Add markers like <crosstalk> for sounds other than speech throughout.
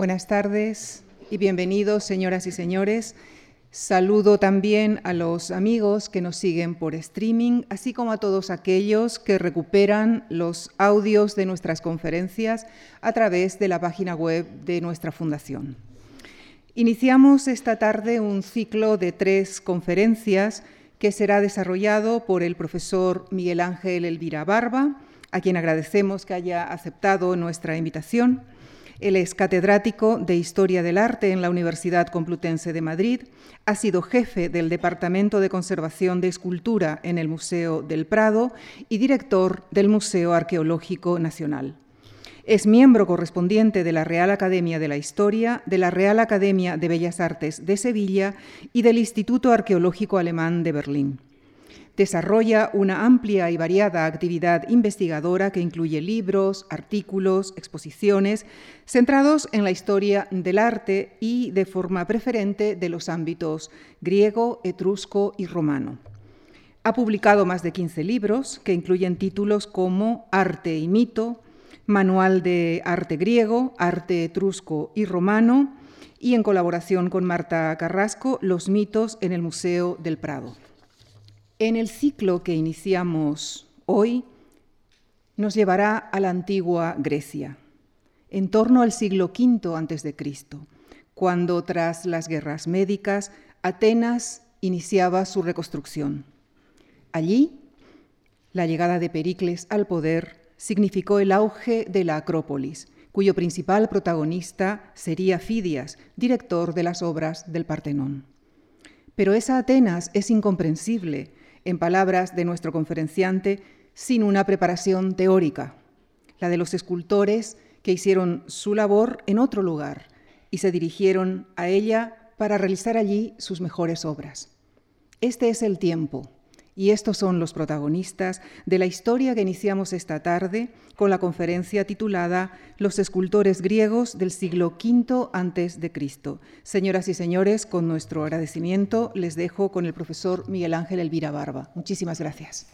Buenas tardes y bienvenidos, señoras y señores. Saludo también a los amigos que nos siguen por streaming, así como a todos aquellos que recuperan los audios de nuestras conferencias a través de la página web de nuestra fundación. Iniciamos esta tarde un ciclo de tres conferencias que será desarrollado por el profesor Miguel Ángel Elvira Barba, a quien agradecemos que haya aceptado nuestra invitación. Él es catedrático de Historia del Arte en la Universidad Complutense de Madrid, ha sido jefe del Departamento de Conservación de Escultura en el Museo del Prado y director del Museo Arqueológico Nacional. Es miembro correspondiente de la Real Academia de la Historia, de la Real Academia de Bellas Artes de Sevilla y del Instituto Arqueológico Alemán de Berlín. Desarrolla una amplia y variada actividad investigadora que incluye libros, artículos, exposiciones, centrados en la historia del arte y, de forma preferente, de los ámbitos griego, etrusco y romano. Ha publicado más de 15 libros que incluyen títulos como Arte y mito, Manual de Arte griego, Arte etrusco y romano, y en colaboración con Marta Carrasco, Los mitos en el Museo del Prado. En el ciclo que iniciamos hoy nos llevará a la antigua Grecia, en torno al siglo V a.C., cuando tras las guerras médicas Atenas iniciaba su reconstrucción. Allí, la llegada de Pericles al poder significó el auge de la Acrópolis, cuyo principal protagonista sería Fidias, director de las obras del Partenón. Pero esa Atenas es incomprensible en palabras de nuestro conferenciante, sin una preparación teórica, la de los escultores que hicieron su labor en otro lugar y se dirigieron a ella para realizar allí sus mejores obras. Este es el tiempo y estos son los protagonistas de la historia que iniciamos esta tarde con la conferencia titulada Los escultores griegos del siglo V antes de Cristo. Señoras y señores, con nuestro agradecimiento les dejo con el profesor Miguel Ángel Elvira Barba. Muchísimas gracias.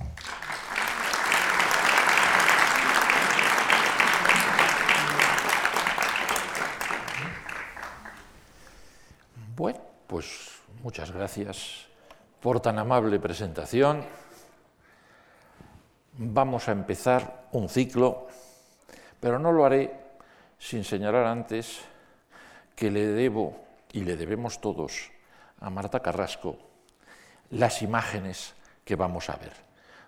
Bueno, pues muchas gracias por tan amable presentación. Vamos a empezar un ciclo, pero no lo haré sin señalar antes que le debo y le debemos todos a Marta Carrasco las imágenes que vamos a ver,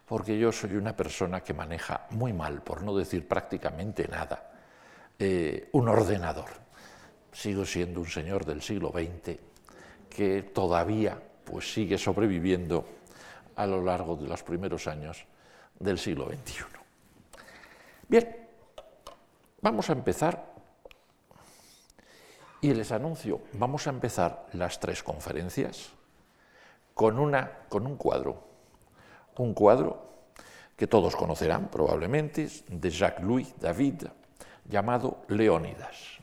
porque yo soy una persona que maneja muy mal, por no decir prácticamente nada, eh, un ordenador. Sigo siendo un señor del siglo XX que todavía pues sigue sobreviviendo a lo largo de los primeros años del siglo XXI. Bien, vamos a empezar y les anuncio, vamos a empezar las tres conferencias con, una, con un cuadro, un cuadro que todos conocerán probablemente, de Jacques-Louis David, llamado Leónidas.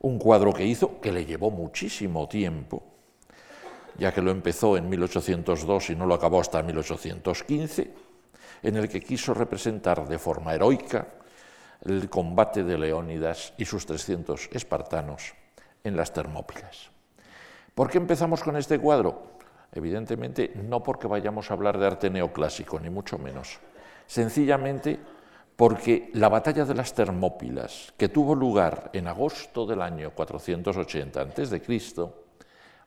Un cuadro que hizo, que le llevó muchísimo tiempo, ya que lo empezó en 1802 y no lo acabó hasta 1815, en el que quiso representar de forma heroica el combate de Leónidas y sus 300 espartanos en las Termópilas. ¿Por qué empezamos con este cuadro? Evidentemente no porque vayamos a hablar de arte neoclásico, ni mucho menos. Sencillamente porque la batalla de las Termópilas, que tuvo lugar en agosto del año 480 a.C.,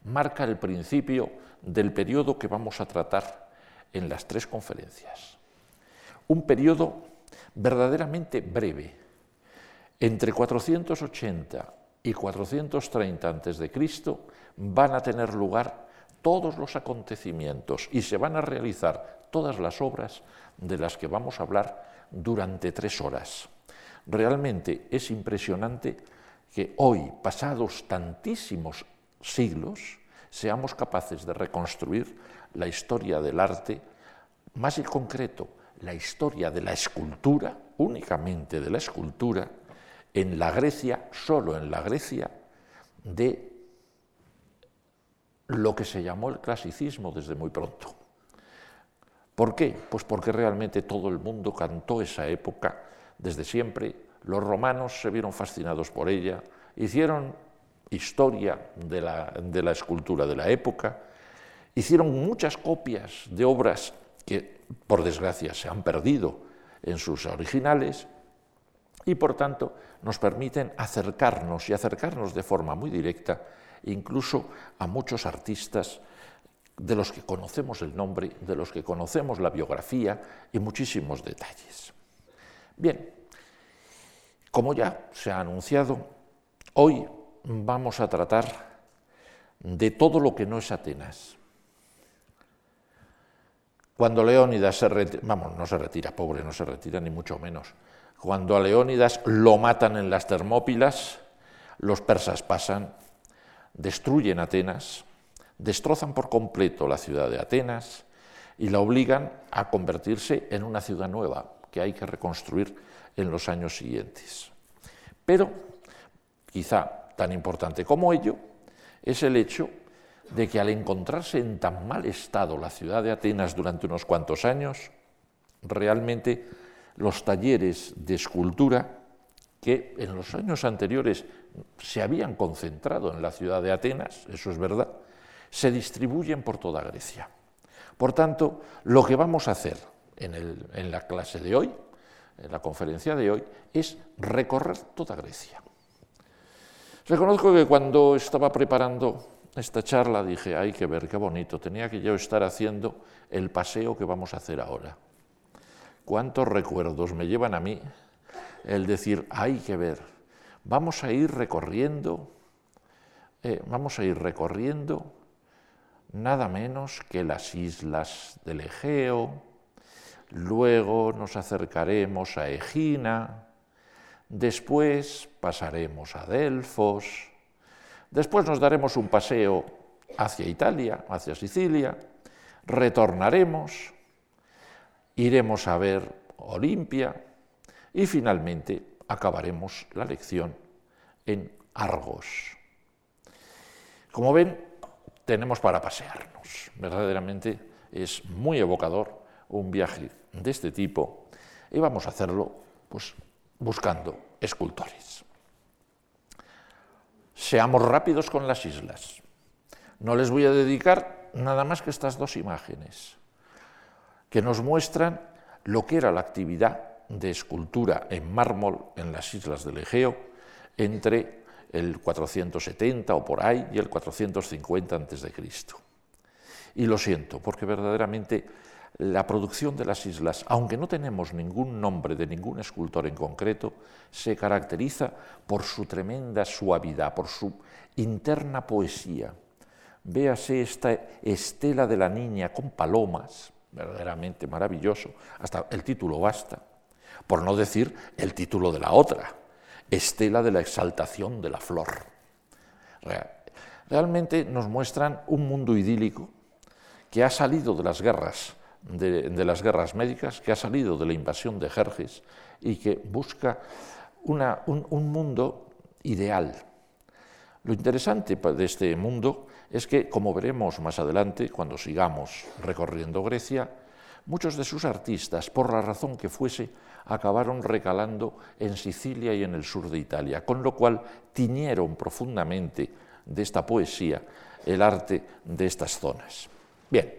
marca el principio del periodo que vamos a tratar en las tres conferencias. Un periodo verdaderamente breve. Entre 480 y 430 a.C. van a tener lugar todos los acontecimientos y se van a realizar todas las obras de las que vamos a hablar durante tres horas. Realmente es impresionante que hoy, pasados tantísimos siglos seamos capaces de reconstruir la historia del arte, más en concreto, la historia de la escultura, únicamente de la escultura, en la Grecia, solo en la Grecia, de lo que se llamó el clasicismo desde muy pronto. ¿Por qué? Pues porque realmente todo el mundo cantó esa época desde siempre los romanos se vieron fascinados por ella, hicieron historia de la, de la escultura de la época, hicieron muchas copias de obras que, por desgracia, se han perdido en sus originales y, por tanto, nos permiten acercarnos y acercarnos de forma muy directa incluso a muchos artistas de los que conocemos el nombre, de los que conocemos la biografía y muchísimos detalles. Bien, como ya se ha anunciado, hoy vamos a tratar de todo lo que no es Atenas. Cuando Leónidas se retira, vamos, no se retira, pobre, no se retira ni mucho menos. Cuando a Leónidas lo matan en las Termópilas, los persas pasan, destruyen Atenas, destrozan por completo la ciudad de Atenas y la obligan a convertirse en una ciudad nueva que hay que reconstruir en los años siguientes. Pero, quizá tan importante como ello, es el hecho de que al encontrarse en tan mal estado la ciudad de Atenas durante unos cuantos años, realmente los talleres de escultura que en los años anteriores se habían concentrado en la ciudad de Atenas, eso es verdad, se distribuyen por toda Grecia. Por tanto, lo que vamos a hacer en, la clase de hoy, en la conferencia de hoy, es recorrer toda Grecia. Reconozco que cuando estaba preparando esta charla dije, hay que ver qué bonito, tenía que yo estar haciendo el paseo que vamos a hacer ahora. ¿Cuántos recuerdos me llevan a mí el decir, hay que ver, vamos a ir recorriendo, eh, vamos a ir recorriendo nada menos que las islas del Egeo, luego nos acercaremos a Egina, después pasaremos a Delfos, Después nos daremos un paseo hacia Italia, hacia Sicilia, retornaremos, iremos a ver Olimpia y finalmente acabaremos la lección en Argos. Como ven, tenemos para pasearnos. Verdaderamente es muy evocador un viaje de este tipo y vamos a hacerlo pues, buscando escultores. Seamos rápidos con las islas. No les voy a dedicar nada más que estas dos imágenes, que nos muestran lo que era la actividad de escultura en mármol en las islas del Egeo entre el 470 o por ahí y el 450 a.C. Y lo siento, porque verdaderamente la producción de las islas, aunque no tenemos ningún nombre de ningún escultor en concreto, se caracteriza por su tremenda suavidad, por su interna poesía. Véase esta estela de la niña con palomas, verdaderamente maravilloso, hasta el título basta, por no decir el título de la otra, estela de la exaltación de la flor. Realmente nos muestran un mundo idílico que ha salido de las guerras de, las guerras médicas, que ha salido de la invasión de Jerjes y que busca un, mundo ideal. Lo interesante de este mundo es que, como veremos más adelante, cuando sigamos recorriendo Grecia, muchos de sus artistas, por la razón que fuese, acabaron recalando en Sicilia y en el sur de Italia, con lo cual tiñeron profundamente de esta poesía el arte de estas zonas. Bien,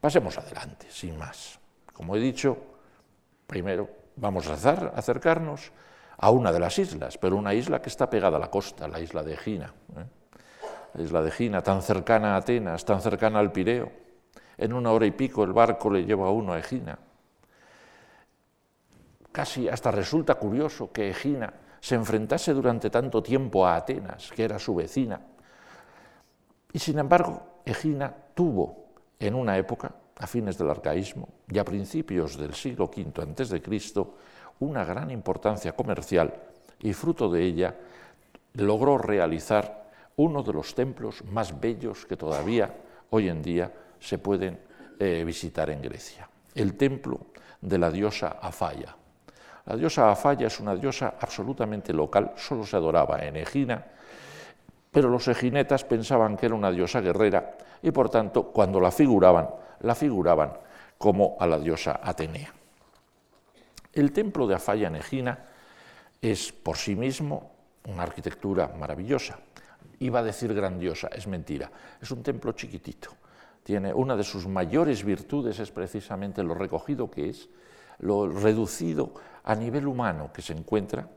Pasemos adelante, sin más. Como he dicho, primero vamos a acercarnos a una de las islas, pero una isla que está pegada a la costa, la isla de Egina. ¿eh? La isla de Egina, tan cercana a Atenas, tan cercana al Pireo. En una hora y pico el barco le lleva a uno a Egina. Casi hasta resulta curioso que Egina se enfrentase durante tanto tiempo a Atenas, que era su vecina. Y sin embargo, Egina tuvo en una época, a fines del arcaísmo y a principios del siglo V a.C., una gran importancia comercial y fruto de ella logró realizar uno de los templos más bellos que todavía hoy en día se pueden eh, visitar en Grecia, el templo de la diosa Afaya. La diosa Afaya es una diosa absolutamente local, solo se adoraba en Egina, pero los eginetas pensaban que era una diosa guerrera y por tanto cuando la figuraban, la figuraban como a la diosa Atenea. El templo de Afaya en Egina es por sí mismo una arquitectura maravillosa. Iba a decir grandiosa, es mentira. Es un templo chiquitito. Tiene una de sus mayores virtudes es precisamente lo recogido que es, lo reducido a nivel humano que se encuentra,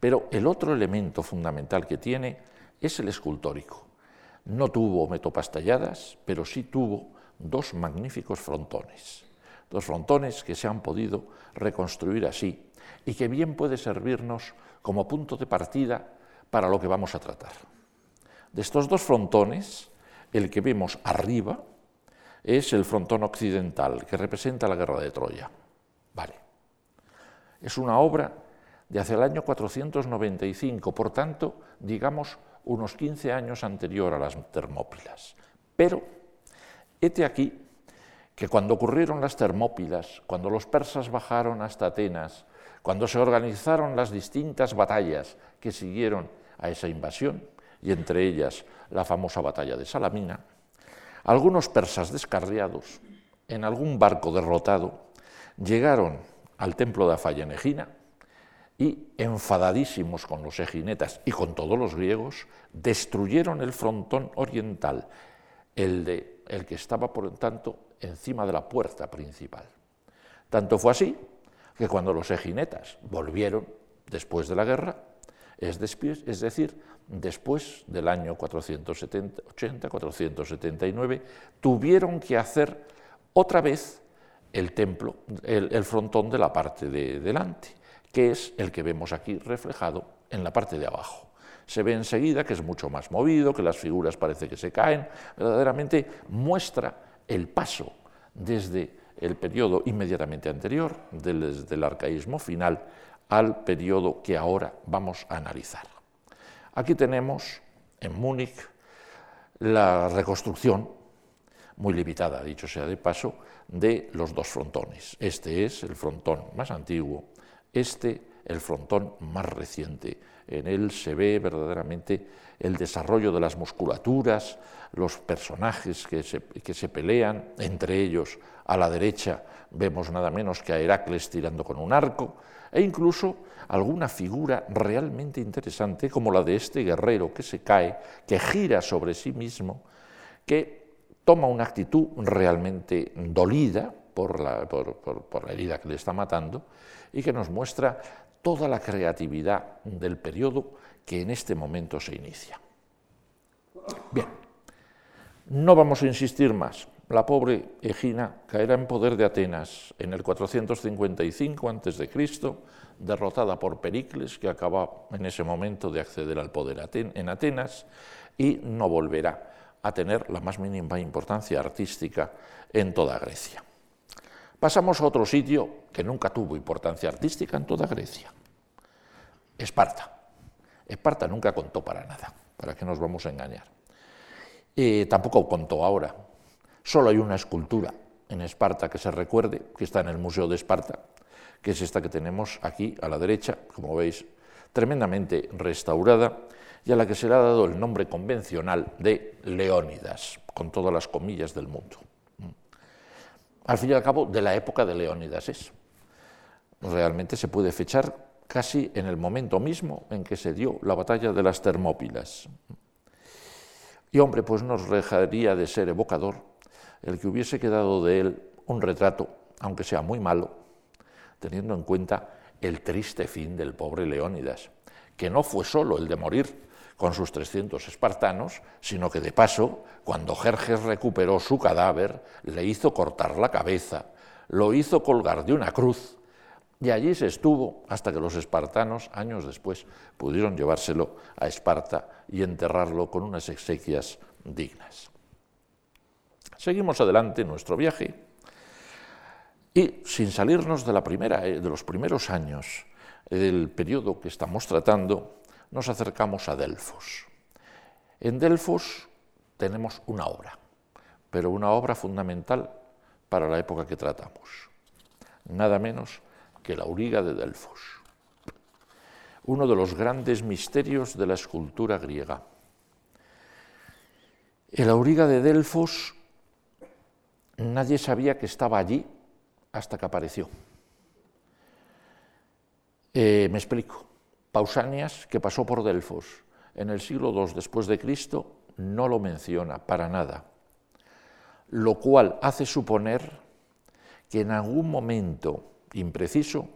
pero el otro elemento fundamental que tiene es el escultórico. No tuvo metopas talladas, pero sí tuvo dos magníficos frontones. Dos frontones que se han podido reconstruir así y que bien puede servirnos como punto de partida para lo que vamos a tratar. De estos dos frontones, el que vemos arriba es el frontón occidental, que representa la guerra de Troya. Vale. Es una obra de hacia el año 495, por tanto, digamos, unos 15 años anterior a las Termópilas. Pero, hete aquí que cuando ocurrieron las Termópilas, cuando los persas bajaron hasta Atenas, cuando se organizaron las distintas batallas que siguieron a esa invasión, y entre ellas la famosa batalla de Salamina, algunos persas descarriados, en algún barco derrotado, llegaron al templo de Afayenegina y, enfadadísimos con los eginetas y con todos los griegos, destruyeron el frontón oriental, el, de, el que estaba, por tanto, encima de la puerta principal. Tanto fue así que cuando los eginetas volvieron después de la guerra, es, decir, después del año 480-479, tuvieron que hacer otra vez el templo, el, frontón de la parte de delante, que es el que vemos aquí reflejado en la parte de abajo. Se ve enseguida que es mucho más movido, que las figuras parece que se caen, verdaderamente muestra el paso desde el periodo inmediatamente anterior, desde el arcaísmo final, al periodo que ahora vamos a analizar. Aquí tenemos en Múnich la reconstrucción, muy limitada, dicho sea de paso, de los dos frontones. Este es el frontón más antiguo, este el frontón más reciente. En él se ve verdaderamente el desarrollo de las musculaturas, los personajes que se, que se, pelean, entre ellos a la derecha vemos nada menos que a Heracles tirando con un arco, e incluso alguna figura realmente interesante como la de este guerrero que se cae, que gira sobre sí mismo, que toma una actitud realmente dolida por la, herida que le está matando y que nos muestra toda la creatividad del periodo que en este momento se inicia. Bien, no vamos a insistir más. La pobre Egina caerá en poder de Atenas en el 455 a.C., derrotada por Pericles, que acaba en ese momento de acceder al poder en Atenas, y no volverá a tener la más mínima importancia artística en toda Grecia. Pasamos a otro sitio que nunca tuvo importancia artística en toda Grecia, Esparta. Esparta nunca contó para nada, ¿para qué nos vamos a engañar? Eh, tampoco contó ahora. Solo hay una escultura en Esparta que se recuerde, que está en el Museo de Esparta, que es esta que tenemos aquí a la derecha, como veis, tremendamente restaurada, y a la que se le ha dado el nombre convencional de Leónidas, con todas las comillas del mundo al fin y al cabo, de la época de Leónidas es. Realmente se puede fechar casi en el momento mismo en que se dio la batalla de las Termópilas. Y hombre, pues nos dejaría de ser evocador el que hubiese quedado de él un retrato, aunque sea muy malo, teniendo en cuenta el triste fin del pobre Leónidas, que no fue solo el de morir, con sus 300 espartanos, sino que de paso, cuando Jerjes recuperó su cadáver, le hizo cortar la cabeza, lo hizo colgar de una cruz, y allí se estuvo hasta que los espartanos, años después, pudieron llevárselo a Esparta y enterrarlo con unas exequias dignas. Seguimos adelante en nuestro viaje y sin salirnos de, la primera, de los primeros años del periodo que estamos tratando, nos acercamos a Delfos. En Delfos tenemos una obra, pero una obra fundamental para la época que tratamos, nada menos que la auriga de Delfos, uno de los grandes misterios de la escultura griega. El auriga de Delfos nadie sabía que estaba allí hasta que apareció. Eh, me explico. Pausanias, que pasó por Delfos en el siglo II después de Cristo, no lo menciona para nada, lo cual hace suponer que en algún momento impreciso,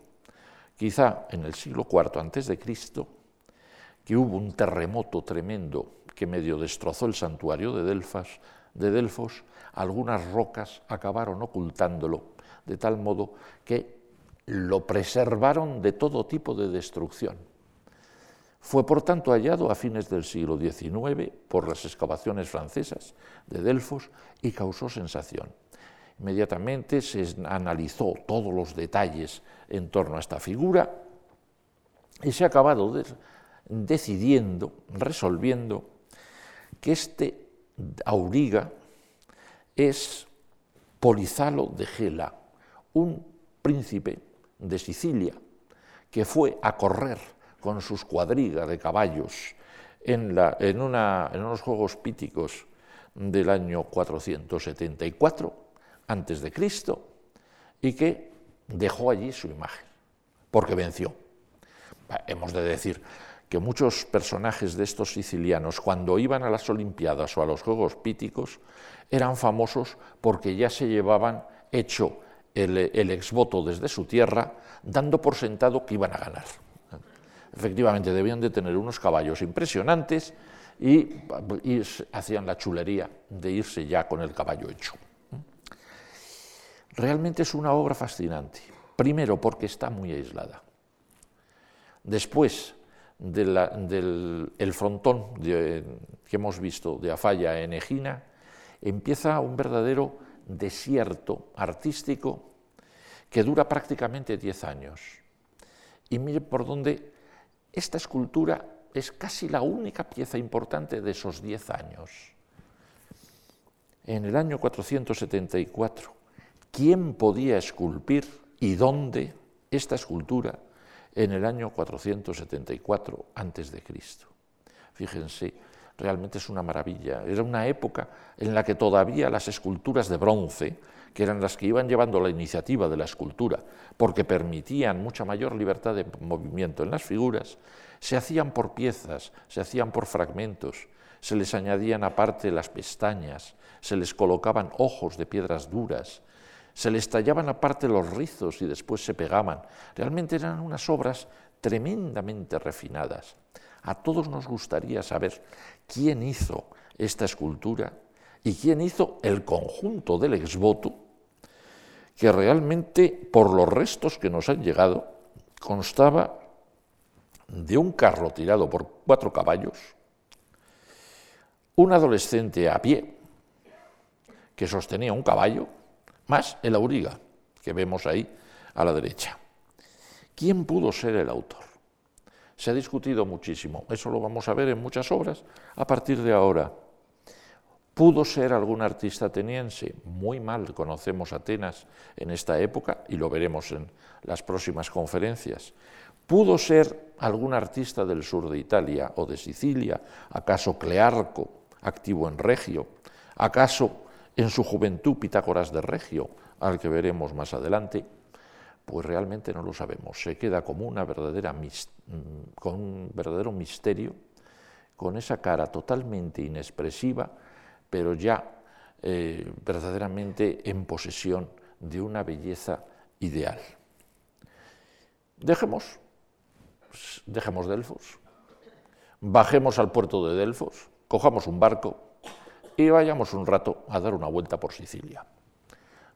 quizá en el siglo IV antes de Cristo, que hubo un terremoto tremendo que medio destrozó el santuario de Delfas, de Delfos, algunas rocas acabaron ocultándolo de tal modo que lo preservaron de todo tipo de destrucción. Fue por tanto hallado a fines del siglo XIX por las excavaciones francesas de Delfos y causó sensación. Inmediatamente se analizó todos los detalles en torno a esta figura y se ha acabado decidiendo, resolviendo, que este auriga es Polizalo de Gela, un príncipe de Sicilia que fue a correr con sus cuadrigas de caballos en, en unos Juegos Píticos del año 474 antes de Cristo y que dejó allí su imagen porque venció. Hemos de decir que muchos personajes de estos sicilianos, cuando iban a las Olimpiadas o a los Juegos Píticos, eran famosos porque ya se llevaban hecho el, el exvoto desde su tierra, dando por sentado que iban a ganar. Efectivamente, debían de tener unos caballos impresionantes y, hacían la chulería de irse ya con el caballo hecho. Realmente es una obra fascinante. Primero, porque está muy aislada. Después, del el frontón que hemos visto de Afalla en Egina, empieza un verdadero desierto artístico que dura prácticamente 10 años. Y mire por dónde esta escultura es casi la única pieza importante de esos 10 años. En el año 474, ¿quién podía esculpir y dónde esta escultura en el año 474 a.C. Fíjense, realmente es una maravilla. Era una época en la que todavía las esculturas de bronce, que eran las que iban llevando la iniciativa de la escultura, porque permitían mucha mayor libertad de movimiento en las figuras, se hacían por piezas, se hacían por fragmentos, se les añadían aparte las pestañas, se les colocaban ojos de piedras duras, se les tallaban aparte los rizos y después se pegaban. Realmente eran unas obras tremendamente refinadas. A todos nos gustaría saber quién hizo esta escultura y quién hizo el conjunto del exvoto, que realmente, por los restos que nos han llegado, constaba de un carro tirado por cuatro caballos, un adolescente a pie que sostenía un caballo, más el auriga, que vemos ahí a la derecha. ¿Quién pudo ser el autor? Se ha discutido muchísimo, eso lo vamos a ver en muchas obras a partir de ahora. ¿Pudo ser algún artista ateniense? Muy mal conocemos Atenas en esta época y lo veremos en las próximas conferencias. ¿Pudo ser algún artista del sur de Italia o de Sicilia? ¿Acaso Clearco, activo en Regio? ¿Acaso en su juventud Pitágoras de Regio, al que veremos más adelante, pues realmente no lo sabemos. Se queda como una verdadera mm, con un verdadero misterio, con esa cara totalmente inexpresiva, pero ya eh, verdaderamente en posesión de una belleza ideal. Dejemos, dejemos Delfos, bajemos al puerto de Delfos, cojamos un barco y vayamos un rato a dar una vuelta por Sicilia.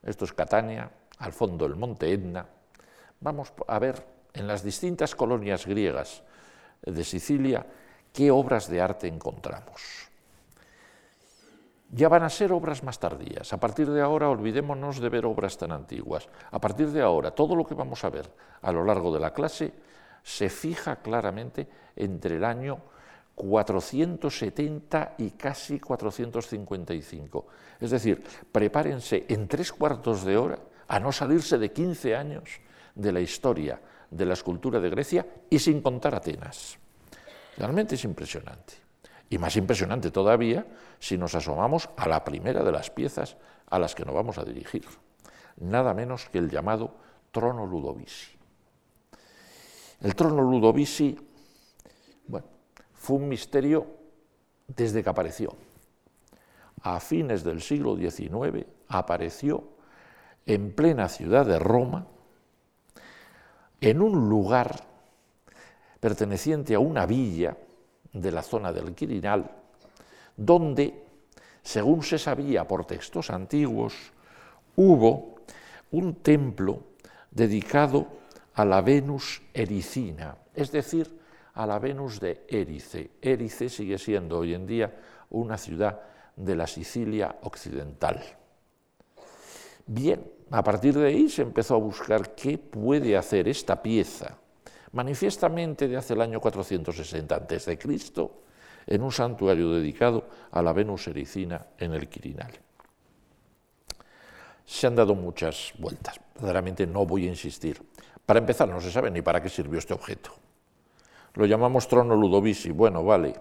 Esto es Catania, al fondo el monte Etna. Vamos a ver en las distintas colonias griegas de Sicilia qué obras de arte encontramos. Ya van a ser obras más tardías. A partir de ahora olvidémonos de ver obras tan antiguas. A partir de ahora todo lo que vamos a ver a lo largo de la clase se fija claramente entre el año 470 y casi 455. Es decir, prepárense en tres cuartos de hora a no salirse de 15 años de la historia de la escultura de Grecia y sin contar Atenas. Realmente es impresionante. Y más impresionante todavía si nos asomamos a la primera de las piezas a las que nos vamos a dirigir, nada menos que el llamado trono Ludovisi. El trono Ludovisi fue un misterio desde que apareció. A fines del siglo XIX apareció en plena ciudad de Roma, en un lugar perteneciente a una villa de la zona del Quirinal, donde, según se sabía por textos antiguos, hubo un templo dedicado a la Venus ericina, es decir, a la Venus de Érice. Érice sigue siendo hoy en día una ciudad de la Sicilia occidental. Bien, a partir de ahí se empezó a buscar qué puede hacer esta pieza, manifiestamente de hace el año 460 a.C., en un santuario dedicado a la Venus ericina en el Quirinal. Se han dado muchas vueltas, verdaderamente no voy a insistir. Para empezar, no se sabe ni para qué sirvió este objeto. Lo llamamos trono Ludovici, bueno, vale.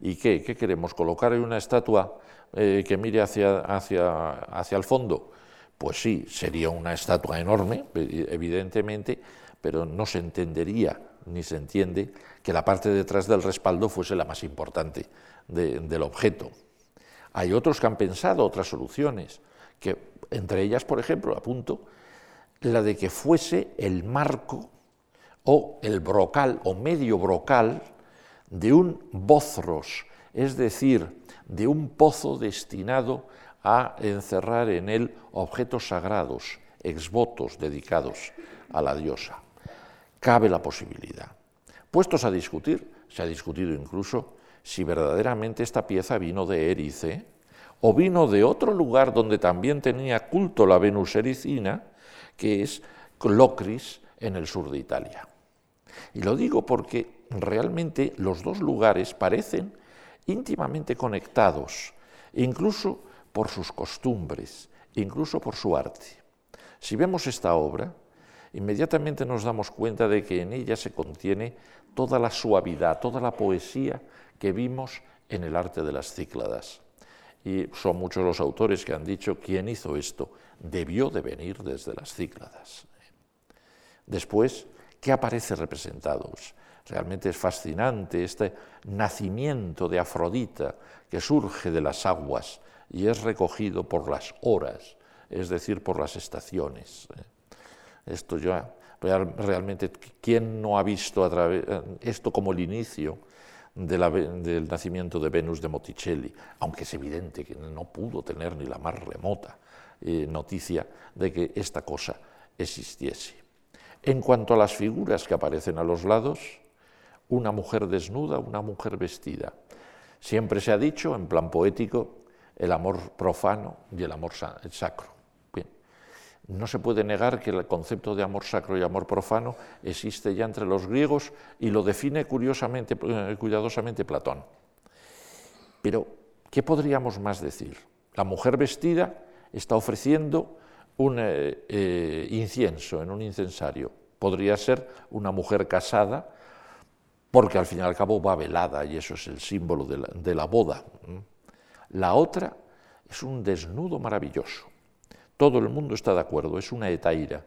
¿Y qué? ¿Qué queremos? ¿Colocar una estatua eh, que mire hacia, hacia, hacia el fondo? Pues sí, sería una estatua enorme, evidentemente, pero no se entendería ni se entiende que la parte detrás del respaldo fuese la más importante del objeto. Hay otros que han pensado otras soluciones, que entre ellas, por ejemplo, apunto la de que fuese el marco o el brocal o medio brocal de un bozros, es decir, de un pozo destinado a encerrar en él objetos sagrados, exvotos dedicados a la diosa. Cabe la posibilidad. Puestos a discutir, se ha discutido incluso si verdaderamente esta pieza vino de Erice o vino de otro lugar donde también tenía culto la Venus ericina, que es Locris en el sur de Italia. Y lo digo porque realmente los dos lugares parecen íntimamente conectados, incluso por sus costumbres, incluso por su arte. Si vemos esta obra, inmediatamente nos damos cuenta de que en ella se contiene toda la suavidad, toda la poesía que vimos en el arte de las cícladas. Y son muchos los autores que han dicho, ¿quién hizo esto? Debió de venir desde las cícladas. Después, ¿qué aparece representado? Realmente es fascinante este nacimiento de Afrodita que surge de las aguas y es recogido por las horas, es decir, por las estaciones. Esto ya, realmente, ¿quién no ha visto esto como el inicio del nacimiento de Venus de Motticelli? Aunque es evidente que no pudo tener ni la más remota eh, noticia de que esta cosa existiese. En cuanto a las figuras que aparecen a los lados, una mujer desnuda, una mujer vestida. Siempre se ha dicho, en plan poético, el amor profano y el amor sacro. No se puede negar que el concepto de amor sacro y amor profano existe ya entre los griegos y lo define curiosamente, eh, cuidadosamente Platón. Pero, ¿qué podríamos más decir? La mujer vestida está ofreciendo un eh, eh, incienso en un incensario. Podría ser una mujer casada, porque al fin y al cabo va velada y eso es el símbolo de la boda. La otra es un desnudo maravilloso. Todo el mundo está de acuerdo, es una etaira.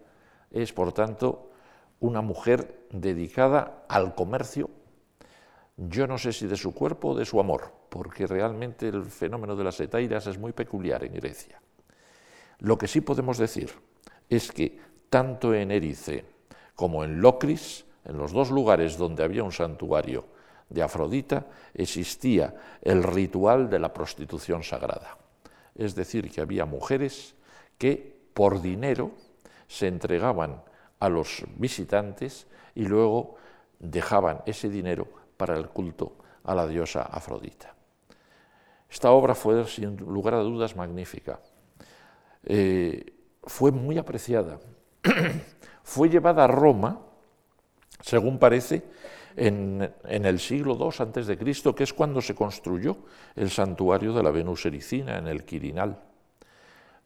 Es, por tanto, una mujer dedicada al comercio, yo no sé si de su cuerpo o de su amor, porque realmente el fenómeno de las etairas es muy peculiar en Grecia. Lo que sí podemos decir es que tanto en Erice como en Locris, en los dos lugares donde había un santuario de Afrodita existía el ritual de la prostitución sagrada. Es decir, que había mujeres que por dinero se entregaban a los visitantes y luego dejaban ese dinero para el culto a la diosa Afrodita. Esta obra fue, sin lugar a dudas, magnífica. Eh, fue muy apreciada. <clears throat> fue llevada a Roma, según parece, en, el siglo II antes de Cristo, que es cuando se construyó el santuario de la Venus Ericina en el Quirinal.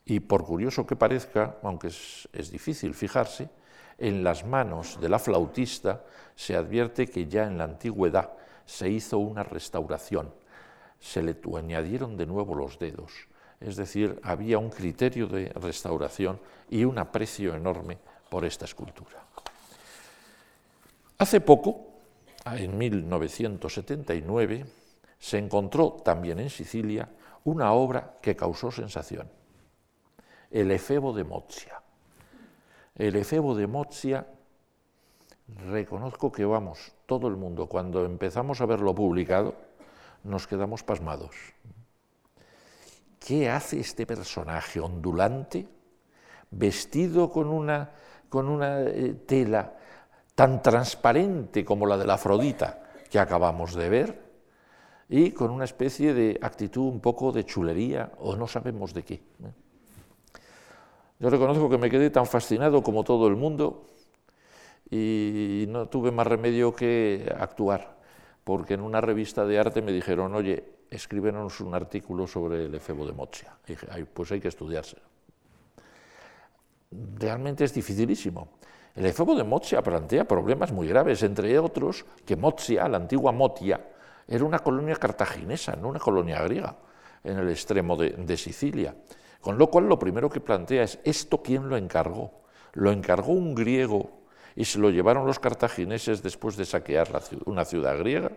Y por curioso que parezca, aunque es, difícil fijarse, en las manos de la flautista se advierte que ya en la antigüedad se hizo una restauración, se le añadieron de nuevo los dedos, es decir, había un criterio de restauración y un aprecio enorme por esta escultura. Hace poco en 1979, se encontró también en Sicilia una obra que causó sensación, el Efebo de Mozia. El Efebo de Mozia, reconozco que vamos, todo el mundo, cuando empezamos a verlo publicado, nos quedamos pasmados. ¿Qué hace este personaje ondulante, vestido con una, con una eh, tela tan transparente como la de la Afrodita que acabamos de ver, y con una especie de actitud un poco de chulería o no sabemos de qué. Yo reconozco que me quedé tan fascinado como todo el mundo y no tuve más remedio que actuar, porque en una revista de arte me dijeron, oye, escríbenos un artículo sobre el efebo de Mozia. Dije, pues hay que estudiárselo. Realmente es dificilísimo. El efebo de Mozia plantea problemas muy graves, entre otros que Mozia, la antigua Motia, era una colonia cartaginesa, no una colonia griega, en el extremo de, Sicilia. Con lo cual lo primero que plantea es, ¿esto quién lo encargó? ¿Lo encargó un griego y se lo llevaron los cartagineses después de saquear una ciudad griega?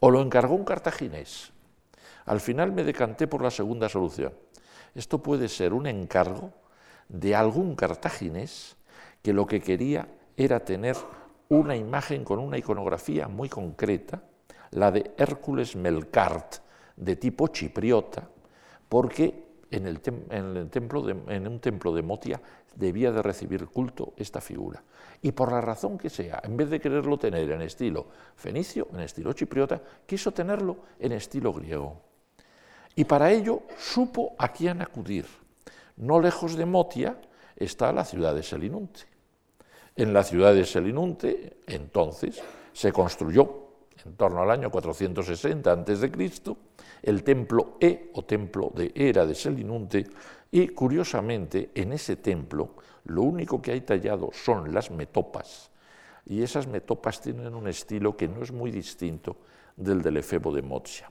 ¿O lo encargó un cartaginés? Al final me decanté por la segunda solución. Esto puede ser un encargo de algún cartaginés que lo que quería era tener una imagen con una iconografía muy concreta la de Hércules Melkart, de tipo chipriota, porque en, el templo en un templo de Motia debía de recibir culto esta figura. Y por la razón que sea, en vez de quererlo tener en estilo fenicio, en estilo chipriota, quiso tenerlo en estilo griego. Y para ello supo a quién acudir. No lejos de Motia está la ciudad de Selinunte. En la ciudad de Selinunte, entonces, se construyó en torno al año 460 a.C., el templo E o templo de Hera de Selinunte, y curiosamente en ese templo lo único que hay tallado son las metopas, y esas metopas tienen un estilo que no es muy distinto del del Efebo de Mozia.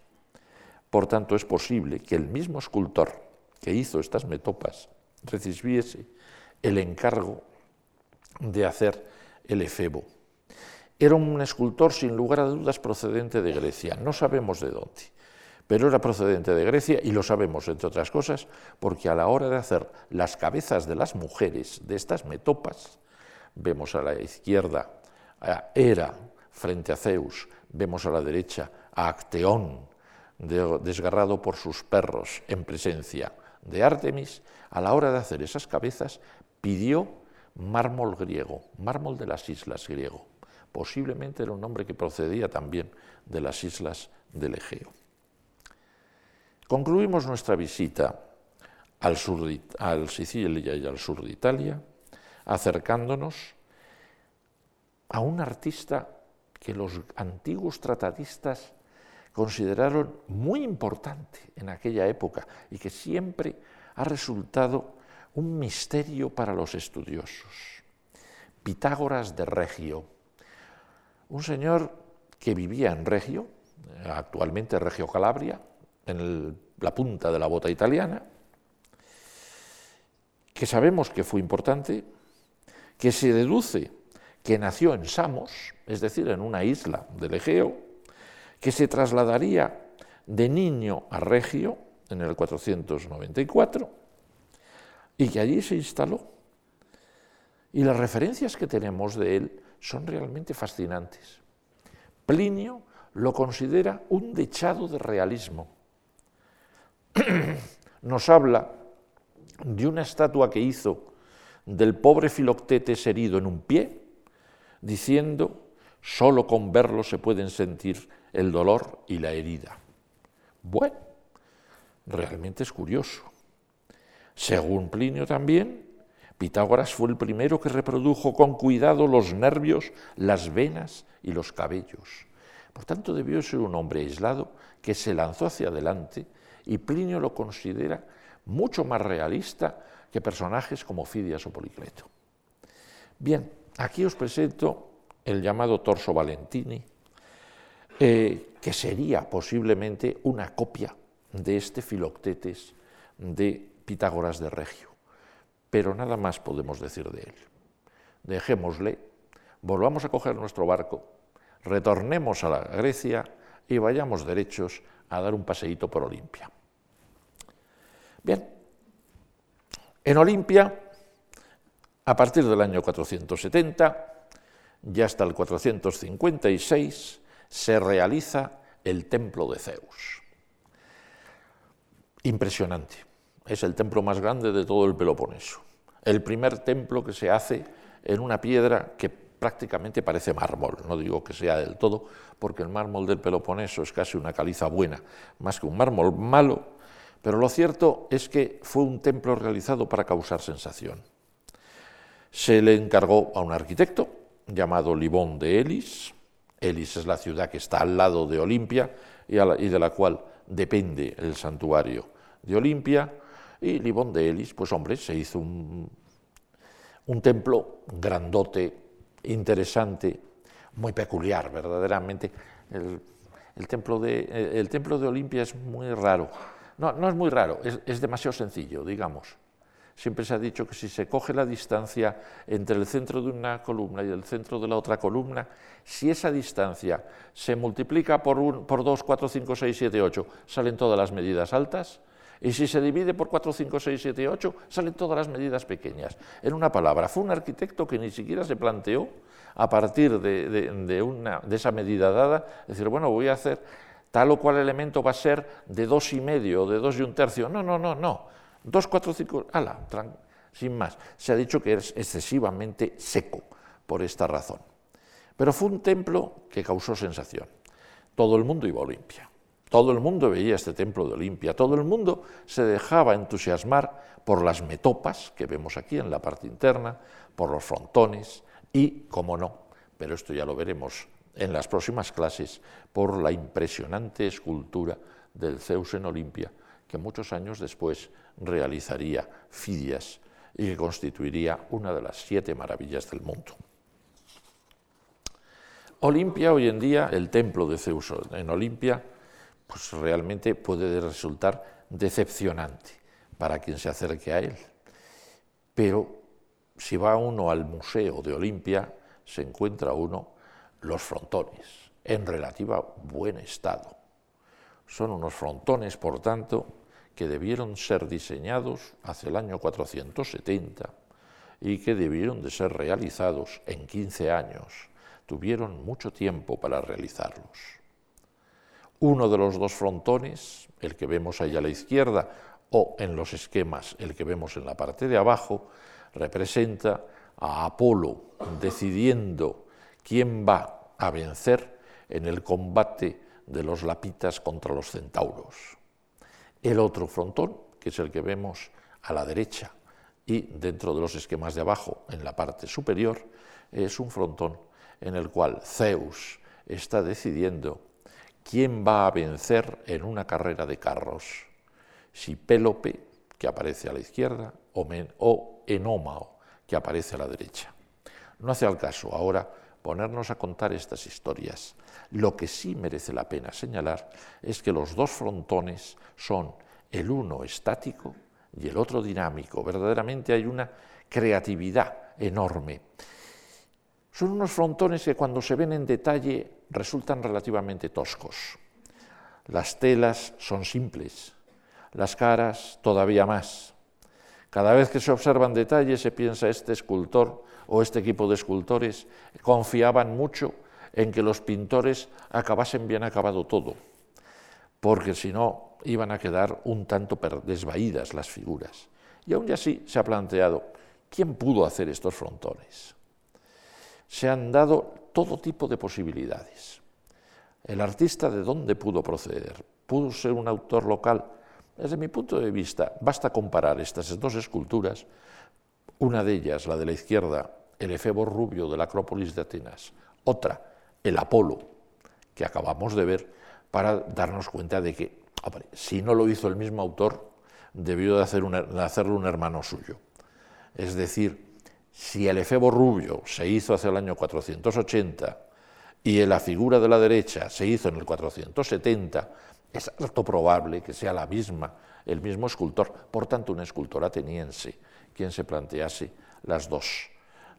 Por tanto, es posible que el mismo escultor que hizo estas metopas recibiese el encargo de hacer el efebo. Era un escultor sin lugar a dudas procedente de Grecia, no sabemos de dónde, pero era procedente de Grecia y lo sabemos, entre otras cosas, porque a la hora de hacer las cabezas de las mujeres de estas metopas, vemos a la izquierda a Hera frente a Zeus, vemos a la derecha a Acteón, desgarrado por sus perros en presencia de Artemis, a la hora de hacer esas cabezas pidió mármol griego, mármol de las islas griego posiblemente era un nombre que procedía también de las islas del Egeo. Concluimos nuestra visita al, sur al Sicilia y al sur de Italia acercándonos a un artista que los antiguos tratadistas consideraron muy importante en aquella época y que siempre ha resultado un misterio para los estudiosos. Pitágoras de Regio, un señor que vivía en Regio, actualmente Regio Calabria, en la punta de la bota italiana, que sabemos que fue importante, que se deduce que nació en Samos, es decir, en una isla del Egeo, que se trasladaría de niño a Regio en el 494 y que allí se instaló. Y las referencias que tenemos de él son realmente fascinantes. Plinio lo considera un dechado de realismo. <clears throat> Nos habla de una estatua que hizo del pobre Filoctetes herido en un pie, diciendo, solo con verlo se pueden sentir el dolor y la herida. Bueno, realmente es curioso. Según Plinio también, Pitágoras fue el primero que reprodujo con cuidado los nervios, las venas y los cabellos. Por tanto, debió ser un hombre aislado que se lanzó hacia adelante y Plinio lo considera mucho más realista que personajes como Fidias o Policleto. Bien, aquí os presento el llamado Torso Valentini, eh, que sería posiblemente una copia de este Filoctetes de Pitágoras de Regio pero nada más podemos decir de él. Dejémosle, volvamos a coger nuestro barco, retornemos a la Grecia y vayamos derechos a dar un paseíto por Olimpia. Bien, en Olimpia, a partir del año 470 y hasta el 456, se realiza el templo de Zeus. Impresionante. Es el templo más grande de todo el Peloponeso. El primer templo que se hace en una piedra que prácticamente parece mármol. No digo que sea del todo, porque el mármol del Peloponeso es casi una caliza buena, más que un mármol malo, pero lo cierto es que fue un templo realizado para causar sensación. Se le encargó a un arquitecto llamado Libón de Elis. Elis es la ciudad que está al lado de Olimpia y, de la cual depende el santuario de Olimpia. Y Libón de Elis, pues hombre, se hizo un, un templo grandote, interesante, muy peculiar, verdaderamente. El, templo, de, el templo de Olimpia es muy raro. No, no es muy raro, es, demasiado sencillo, digamos. Siempre se ha dicho que si se coge la distancia entre el centro de una columna y el centro de la otra columna, si esa distancia se multiplica por, un, por 2, 4, 5, 6, 7, 8, salen todas las medidas altas, y si se divide por 4, 5, 6, 7, 8, salen todas las medidas pequeñas. En una palabra, fue un arquitecto que ni siquiera se planteó, a partir de, esa medida dada, decir, bueno, voy a hacer tal o cual elemento va a ser de dos y medio o de dos y un tercio. No, no, no, no. Dos, cuatro, cinco, ala, sin más. Se ha dicho que es excesivamente seco por esta razón. Pero fue un templo que causó sensación. Todo el mundo iba a Olimpia. Todo el mundo veía este templo de Olimpia, todo el mundo se dejaba entusiasmar por las metopas que vemos aquí en la parte interna, por los frontones y, como no, pero esto ya lo veremos en las próximas clases, por la impresionante escultura del Zeus en Olimpia, que muchos años después realizaría Fidias y que constituiría una de las siete maravillas del mundo. Olimpia hoy en día, el templo de Zeus en Olimpia, pues realmente puede resultar decepcionante para quien se acerque a él. Pero si va uno al Museo de Olimpia, se encuentra uno los frontones en relativa buen estado. Son unos frontones, por tanto, que debieron ser diseñados hacia el año 470 y que debieron de ser realizados en 15 años. Tuvieron mucho tiempo para realizarlos. Uno de los dos frontones, el que vemos ahí a la izquierda, o en los esquemas, el que vemos en la parte de abajo, representa a Apolo decidiendo quién va a vencer en el combate de los lapitas contra los centauros. El otro frontón, que es el que vemos a la derecha y dentro de los esquemas de abajo, en la parte superior, es un frontón en el cual Zeus está decidiendo ¿quién va a vencer en una carrera de carros? Si Pélope, que aparece a la izquierda, o, Enómao, que aparece a la derecha. No hace al caso ahora ponernos a contar estas historias. Lo que sí merece la pena señalar es que los dos frontones son el uno estático y el otro dinámico. Verdaderamente hay una creatividad enorme. Son unos frontones que cuando se ven en detalle resultan relativamente toscos. Las telas son simples, las caras todavía más. Cada vez que se observan detalles se piensa este escultor o este equipo de escultores confiaban mucho en que los pintores acabasen bien acabado todo, porque si no iban a quedar un tanto desvaídas las figuras. Y aún así se ha planteado, ¿quién pudo hacer estos frontones? Se han dado todo tipo de posibilidades. El artista de dónde pudo proceder? ¿Pudo ser un autor local? Desde mi punto de vista, basta comparar estas dos esculturas, una de ellas, la de la izquierda, el efebo rubio de la Acrópolis de Atenas, otra, el Apolo, que acabamos de ver, para darnos cuenta de que, si no lo hizo el mismo autor, debió de, hacer de hacerlo un hermano suyo. Es decir, si el efebo rubio se hizo hacia el año 480 y la figura de la derecha se hizo en el 470, es alto probable que sea la misma, el mismo escultor, por tanto un escultor ateniense, quien se plantease las dos,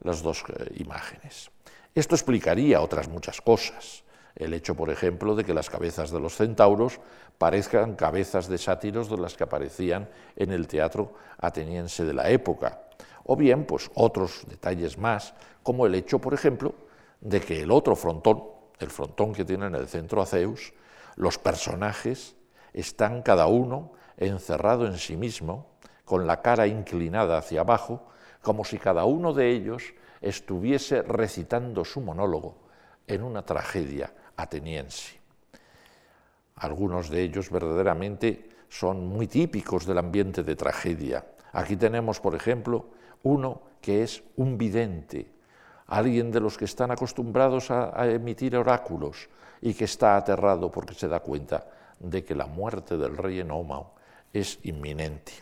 las dos eh, imágenes. Esto explicaría otras muchas cosas. El hecho, por ejemplo, de que las cabezas de los centauros parezcan cabezas de sátiros de las que aparecían en el teatro ateniense de la época. O bien, pues otros detalles más, como el hecho, por ejemplo, de que el otro frontón, el frontón que tiene en el centro a Zeus, los personajes están cada uno encerrado en sí mismo, con la cara inclinada hacia abajo, como si cada uno de ellos estuviese recitando su monólogo en una tragedia ateniense. Algunos de ellos verdaderamente son muy típicos del ambiente de tragedia. Aquí tenemos, por ejemplo, uno que es un vidente, alguien de los que están acostumbrados a, emitir oráculos y que está aterrado porque se da cuenta de que la muerte del rey Enómao es inminente.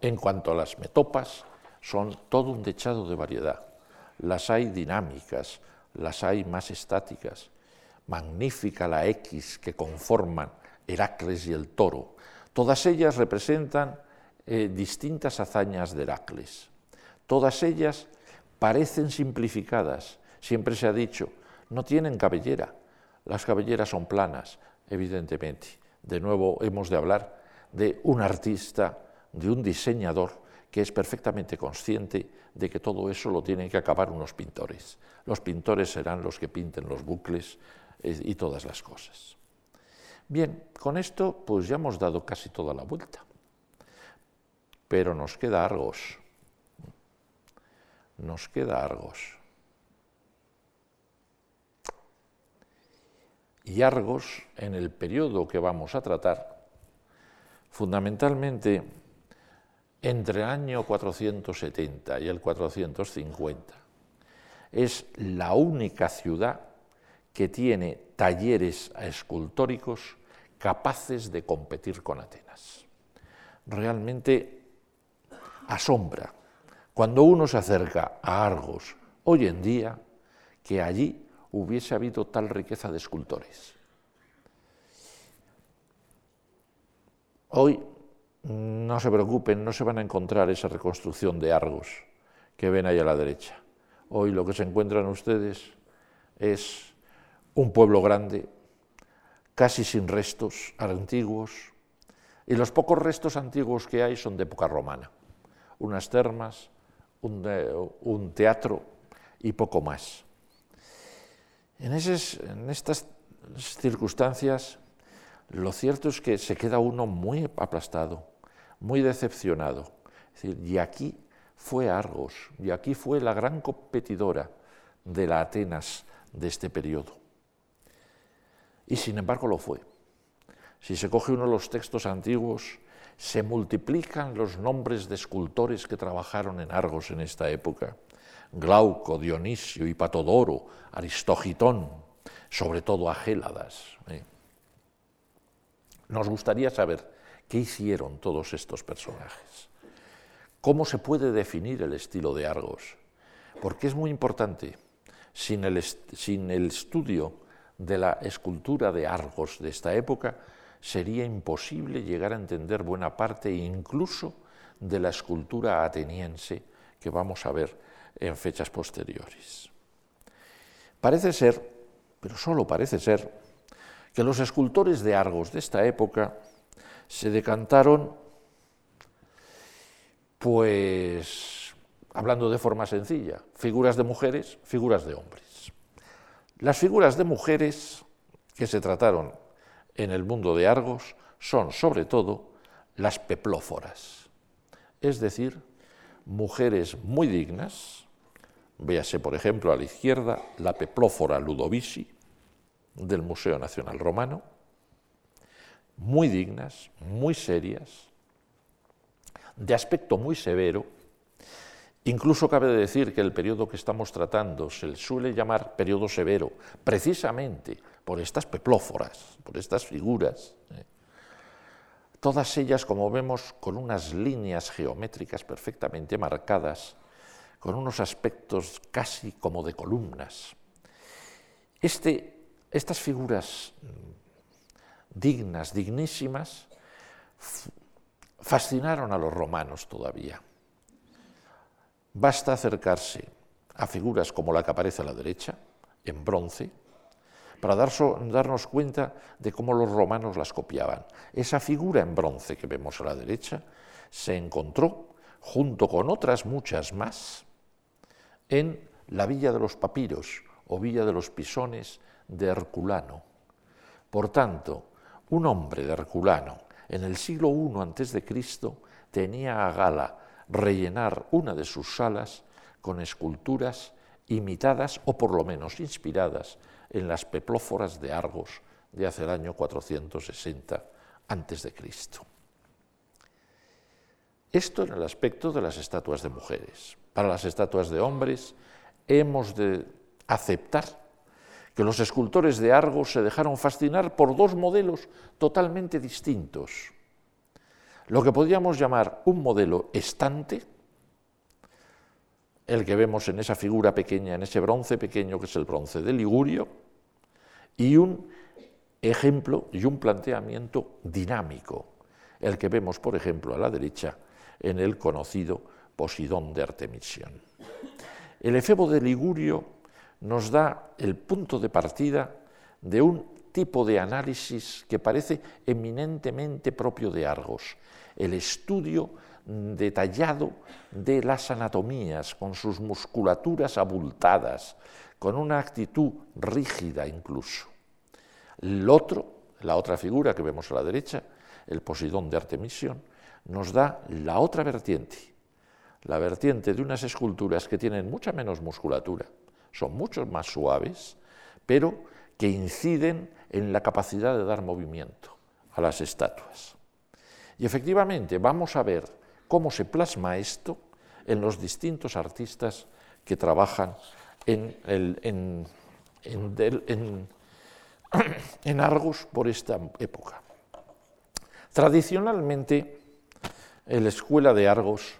En cuanto a las metopas, son todo un dechado de variedad. Las hay dinámicas, las hay más estáticas. Magnífica la X que conforman Heracles y el toro. Todas ellas representan eh, distintas hazañas de Heracles. Todas ellas parecen simplificadas. Siempre se ha dicho, no tienen cabellera. Las cabelleras son planas, evidentemente. De nuevo hemos de hablar de un artista, de un diseñador que es perfectamente consciente de que todo eso lo tienen que acabar unos pintores. Los pintores serán los que pinten los bucles eh, y todas las cosas. Bien, con esto pues ya hemos dado casi toda la vuelta. Pero nos queda Argos. Nos queda Argos. Y Argos, en el periodo que vamos a tratar, fundamentalmente entre el año 470 y el 450, es la única ciudad que tiene talleres escultóricos capaces de competir con Atenas. Realmente asombra cuando uno se acerca a Argos hoy en día que allí hubiese habido tal riqueza de escultores. Hoy no se preocupen, no se van a encontrar esa reconstrucción de Argos que ven ahí a la derecha. Hoy lo que se encuentran ustedes es un pueblo grande, casi sin restos antiguos, y los pocos restos antiguos que hay son de época romana unas termas, un, teatro y poco más. En, en estas circunstancias, lo cierto es que se queda uno muy aplastado, muy decepcionado. y aquí fue Argos, y aquí fue la gran competidora de la Atenas de este periodo. Y sin embargo lo fue. Si se coge uno de los textos antiguos, se multiplican los nombres de escultores que trabajaron en Argos en esta época. Glauco, Dionisio, Hipatodoro, Aristogitón, sobre todo Agéladas. ¿eh? Nos gustaría saber qué hicieron todos estos personajes. ¿Cómo se puede definir el estilo de Argos? Porque es muy importante. Sin el estudio de la escultura de Argos de esta época, sería imposible llegar a entender buena parte incluso de la escultura ateniense que vamos a ver en fechas posteriores. Parece ser, pero solo parece ser, que los escultores de Argos de esta época se decantaron, pues, hablando de forma sencilla, figuras de mujeres, figuras de hombres. Las figuras de mujeres que se trataron en el mundo de Argos son sobre todo las peplóforas, es decir, mujeres muy dignas, véase por ejemplo a la izquierda la peplófora Ludovici del Museo Nacional Romano, muy dignas, muy serias, de aspecto muy severo, Incluso cabe decir que el periodo que estamos tratando se suele llamar periodo severo, precisamente por estas peplóforas, por estas figuras, ¿eh? todas ellas, como vemos, con unas líneas geométricas perfectamente marcadas, con unos aspectos casi como de columnas. Este, estas figuras mm, dignas, dignísimas, fascinaron a los romanos todavía. Basta acercarse a figuras como la que aparece a la derecha, en bronce, para darnos cuenta de cómo los romanos las copiaban. Esa figura en bronce que vemos a la derecha se encontró, junto con otras muchas más, en la Villa de los Papiros o Villa de los Pisones de Herculano. Por tanto, un hombre de Herculano en el siglo I a.C. tenía a gala rellenar una de sus salas con esculturas imitadas o por lo menos inspiradas en las peplóforas de Argos de hace el año 460 a.C. Esto en el aspecto de las estatuas de mujeres. Para las estatuas de hombres hemos de aceptar que los escultores de Argos se dejaron fascinar por dos modelos totalmente distintos. Lo que podríamos llamar un modelo estante, el que vemos en esa figura pequeña, en ese bronce pequeño que es el bronce de Ligurio, y un ejemplo y un planteamiento dinámico, el que vemos, por ejemplo, a la derecha en el conocido Posidón de Artemisión. El efebo de Ligurio nos da el punto de partida de un tipo de análisis que parece eminentemente propio de Argos, el estudio detallado de las anatomías, con sus musculaturas abultadas, con una actitud rígida incluso. El otro, la otra figura que vemos a la derecha, el Posidón de Artemisión, nos da la otra vertiente, la vertiente de unas esculturas que tienen mucha menos musculatura, son mucho más suaves, pero que inciden en la capacidad de dar movimiento a las estatuas. Y efectivamente vamos a ver cómo se plasma esto en los distintos artistas que trabajan <clears throat> en, Argos por esta época. Tradicionalmente, la escuela de Argos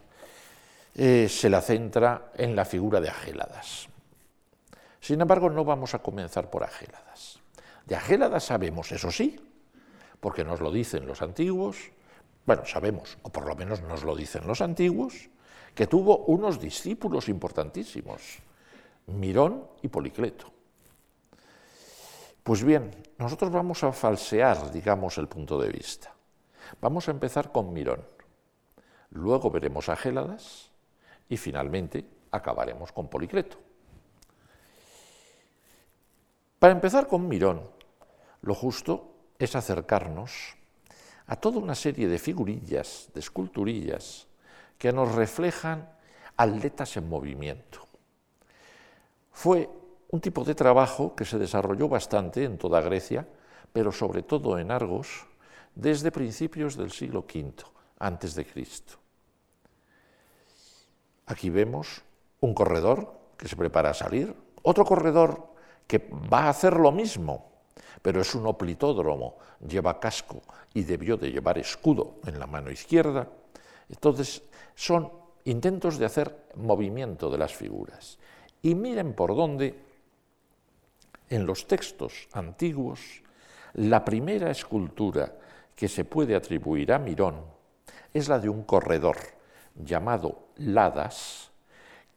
eh, se la centra en la figura de Agéladas. Sin embargo, no vamos a comenzar por Agéladas. De Agéladas sabemos, eso sí, porque nos lo dicen los antiguos, bueno, sabemos, o por lo menos nos lo dicen los antiguos, que tuvo unos discípulos importantísimos, Mirón y Policleto. Pues bien, nosotros vamos a falsear, digamos, el punto de vista. Vamos a empezar con Mirón, luego veremos a Géladas y finalmente acabaremos con Policleto. Para empezar con Mirón, lo justo es acercarnos a toda una serie de figurillas, de esculturillas, que nos reflejan atletas en movimiento. Fue un tipo de trabajo que se desarrolló bastante en toda Grecia, pero sobre todo en Argos, desde principios del siglo V antes de Cristo. Aquí vemos un corredor que se prepara a salir, otro corredor que va a hacer lo mismo, pero es un oplitódromo, lleva casco y debió de llevar escudo en la mano izquierda. Entonces, son intentos de hacer movimiento de las figuras. Y miren por dónde, en los textos antiguos, la primera escultura que se puede atribuir a Mirón es la de un corredor llamado Ladas,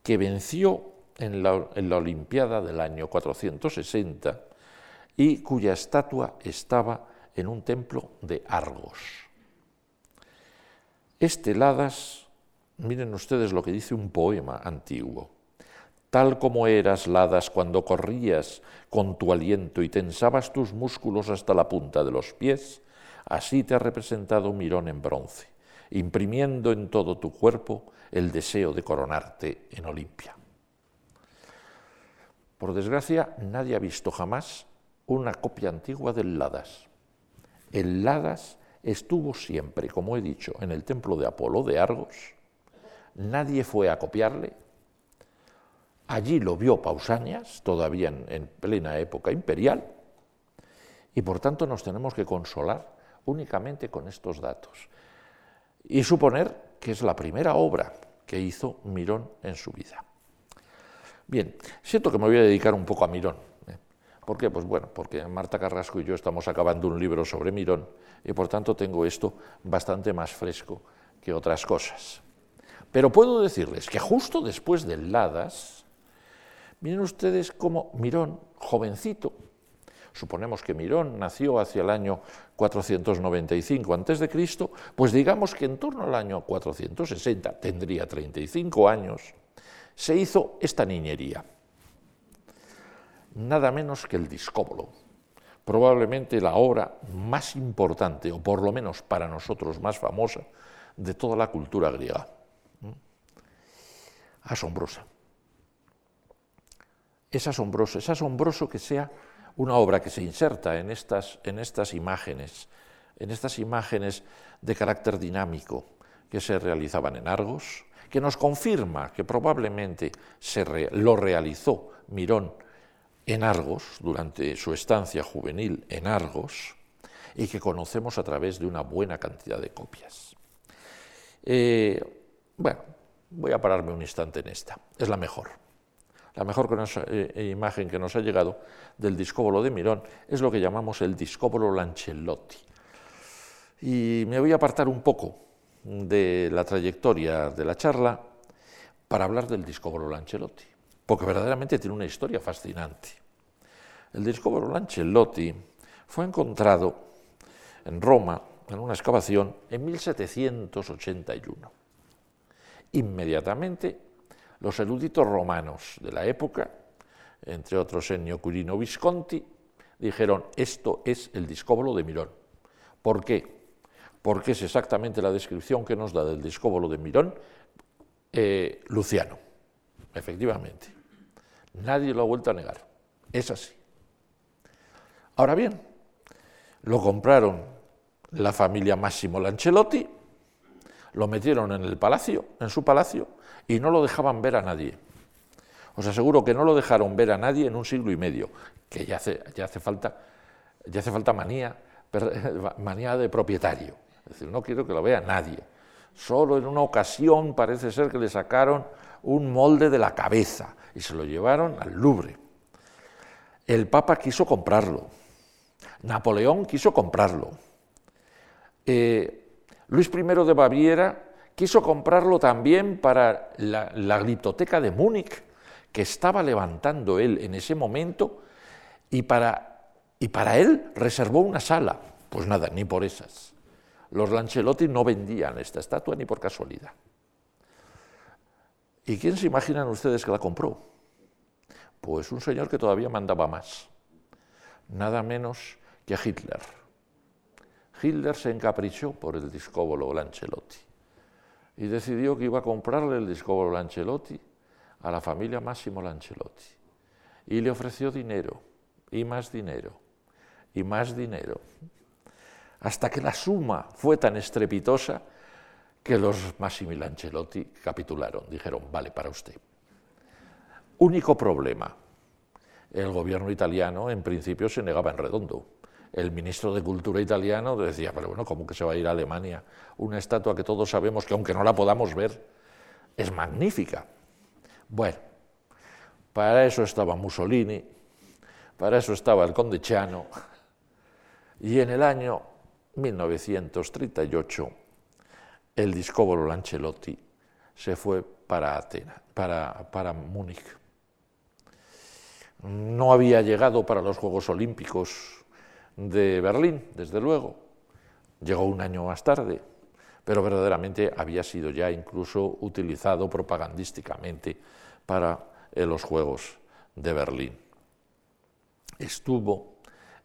que venció en la, Olimpiada del año 460 y cuya estatua estaba en un templo de Argos. Este Ladas, miren ustedes lo que dice un poema antiguo. Tal como eras, Ladas, cuando corrías con tu aliento y tensabas tus músculos hasta la punta de los pies, así te ha representado Mirón en bronce, imprimiendo en todo tu cuerpo el deseo de coronarte en Olimpia. Por desgracia, nadie ha visto jamás una copia antigua del Ladas. El Ladas estuvo siempre, como he dicho, en el templo de Apolo de Argos. Nadie fue a copiarle. Allí lo vio Pausanias, todavía en, plena época imperial, y por tanto nos tenemos que consolar únicamente con estos datos y suponer que es la primera obra que hizo Mirón en su vida. Bien, siento que me voy a dedicar un poco a Mirón, ¿Por qué? Pues bueno, porque Marta Carrasco y yo estamos acabando un libro sobre Mirón y por tanto tengo esto bastante más fresco que otras cosas. Pero puedo decirles que justo después del Ladas Miren ustedes cómo Mirón, jovencito, suponemos que Mirón nació hacia el año 495 a.C., pues digamos que en torno al año 460, tendría 35 años, se hizo esta niñería. Nada menos que el discóbolo, probablemente la obra más importante, o por lo menos para nosotros más famosa, de toda la cultura griega. ¿Mm? Asombrosa. Es asombroso, es asombroso que sea una obra que se inserta en estas, en estas imágenes, en estas imágenes de carácter dinámico que se realizaban en Argos, que nos confirma que probablemente se lo realizó Mirón en Argos durante su estancia juvenil en Argos y que conocemos a través de una buena cantidad de copias. Eh, bueno, voy a pararme un instante en esta, es la mejor. La mejor eh, eh, imagen que nos ha llegado del discóbolo de Mirón es lo que llamamos el discóbolo Lancellotti. Y me voy a apartar un poco de la trayectoria de la charla para hablar del discóbolo Lancellotti, porque verdaderamente tiene una historia fascinante. El discóbolo Lancellotti fue encontrado en Roma en una excavación en 1781. Inmediatamente los eruditos romanos de la época, entre otros Ennio Curino Visconti, dijeron, esto es el discóbolo de Mirón. ¿Por qué? Porque es exactamente la descripción que nos da del discóbolo de Mirón eh, Luciano. Efectivamente. Nadie lo ha vuelto a negar. Es así. Ahora bien, lo compraron la familia Massimo Lancelotti, lo metieron en el palacio, en su palacio, y no lo dejaban ver a nadie. Os aseguro que no lo dejaron ver a nadie en un siglo y medio, que ya hace, falta, ya hace falta manía, <laughs> manía de propietario. Es decir, no quiero que lo vea nadie. Solo en una ocasión parece ser que le sacaron un molde de la cabeza y se lo llevaron al Louvre. El Papa quiso comprarlo. Napoleón quiso comprarlo. Eh, Luis I de Baviera quiso comprarlo también para la, la de Múnich, que estaba levantando él en ese momento, y para, y para él reservó una sala. Pues nada, ni por esas. Los Lancelotti no vendían esta estatua ni por casualidad. ¿Y quién se imaginan ustedes que la compró? Pues un señor que todavía mandaba más, nada menos que Hitler. Hitler se encaprichó por el discóbolo Lancelotti y decidió que iba a comprarle el disco Lancelotti a la familia Massimo Lancelotti. Y le ofreció dinero, y más dinero, y más dinero, hasta que la suma fue tan estrepitosa que los Massimo Lancelotti capitularon, dijeron, vale para usted. Único problema, el gobierno italiano en principio se negaba en redondo el ministro de Cultura italiano decía, pero bueno, ¿cómo que se va a ir a Alemania? Una estatua que todos sabemos que aunque no la podamos ver, es magnífica. Bueno, para eso estaba Mussolini, para eso estaba el conde Chano, y en el año 1938 el discóbolo Lancelotti se fue para Atenas, para, para Múnich. No había llegado para los Juegos Olímpicos de Berlín, desde luego. Llegó un año más tarde, pero verdaderamente había sido ya incluso utilizado propagandísticamente para eh, los Juegos de Berlín. Estuvo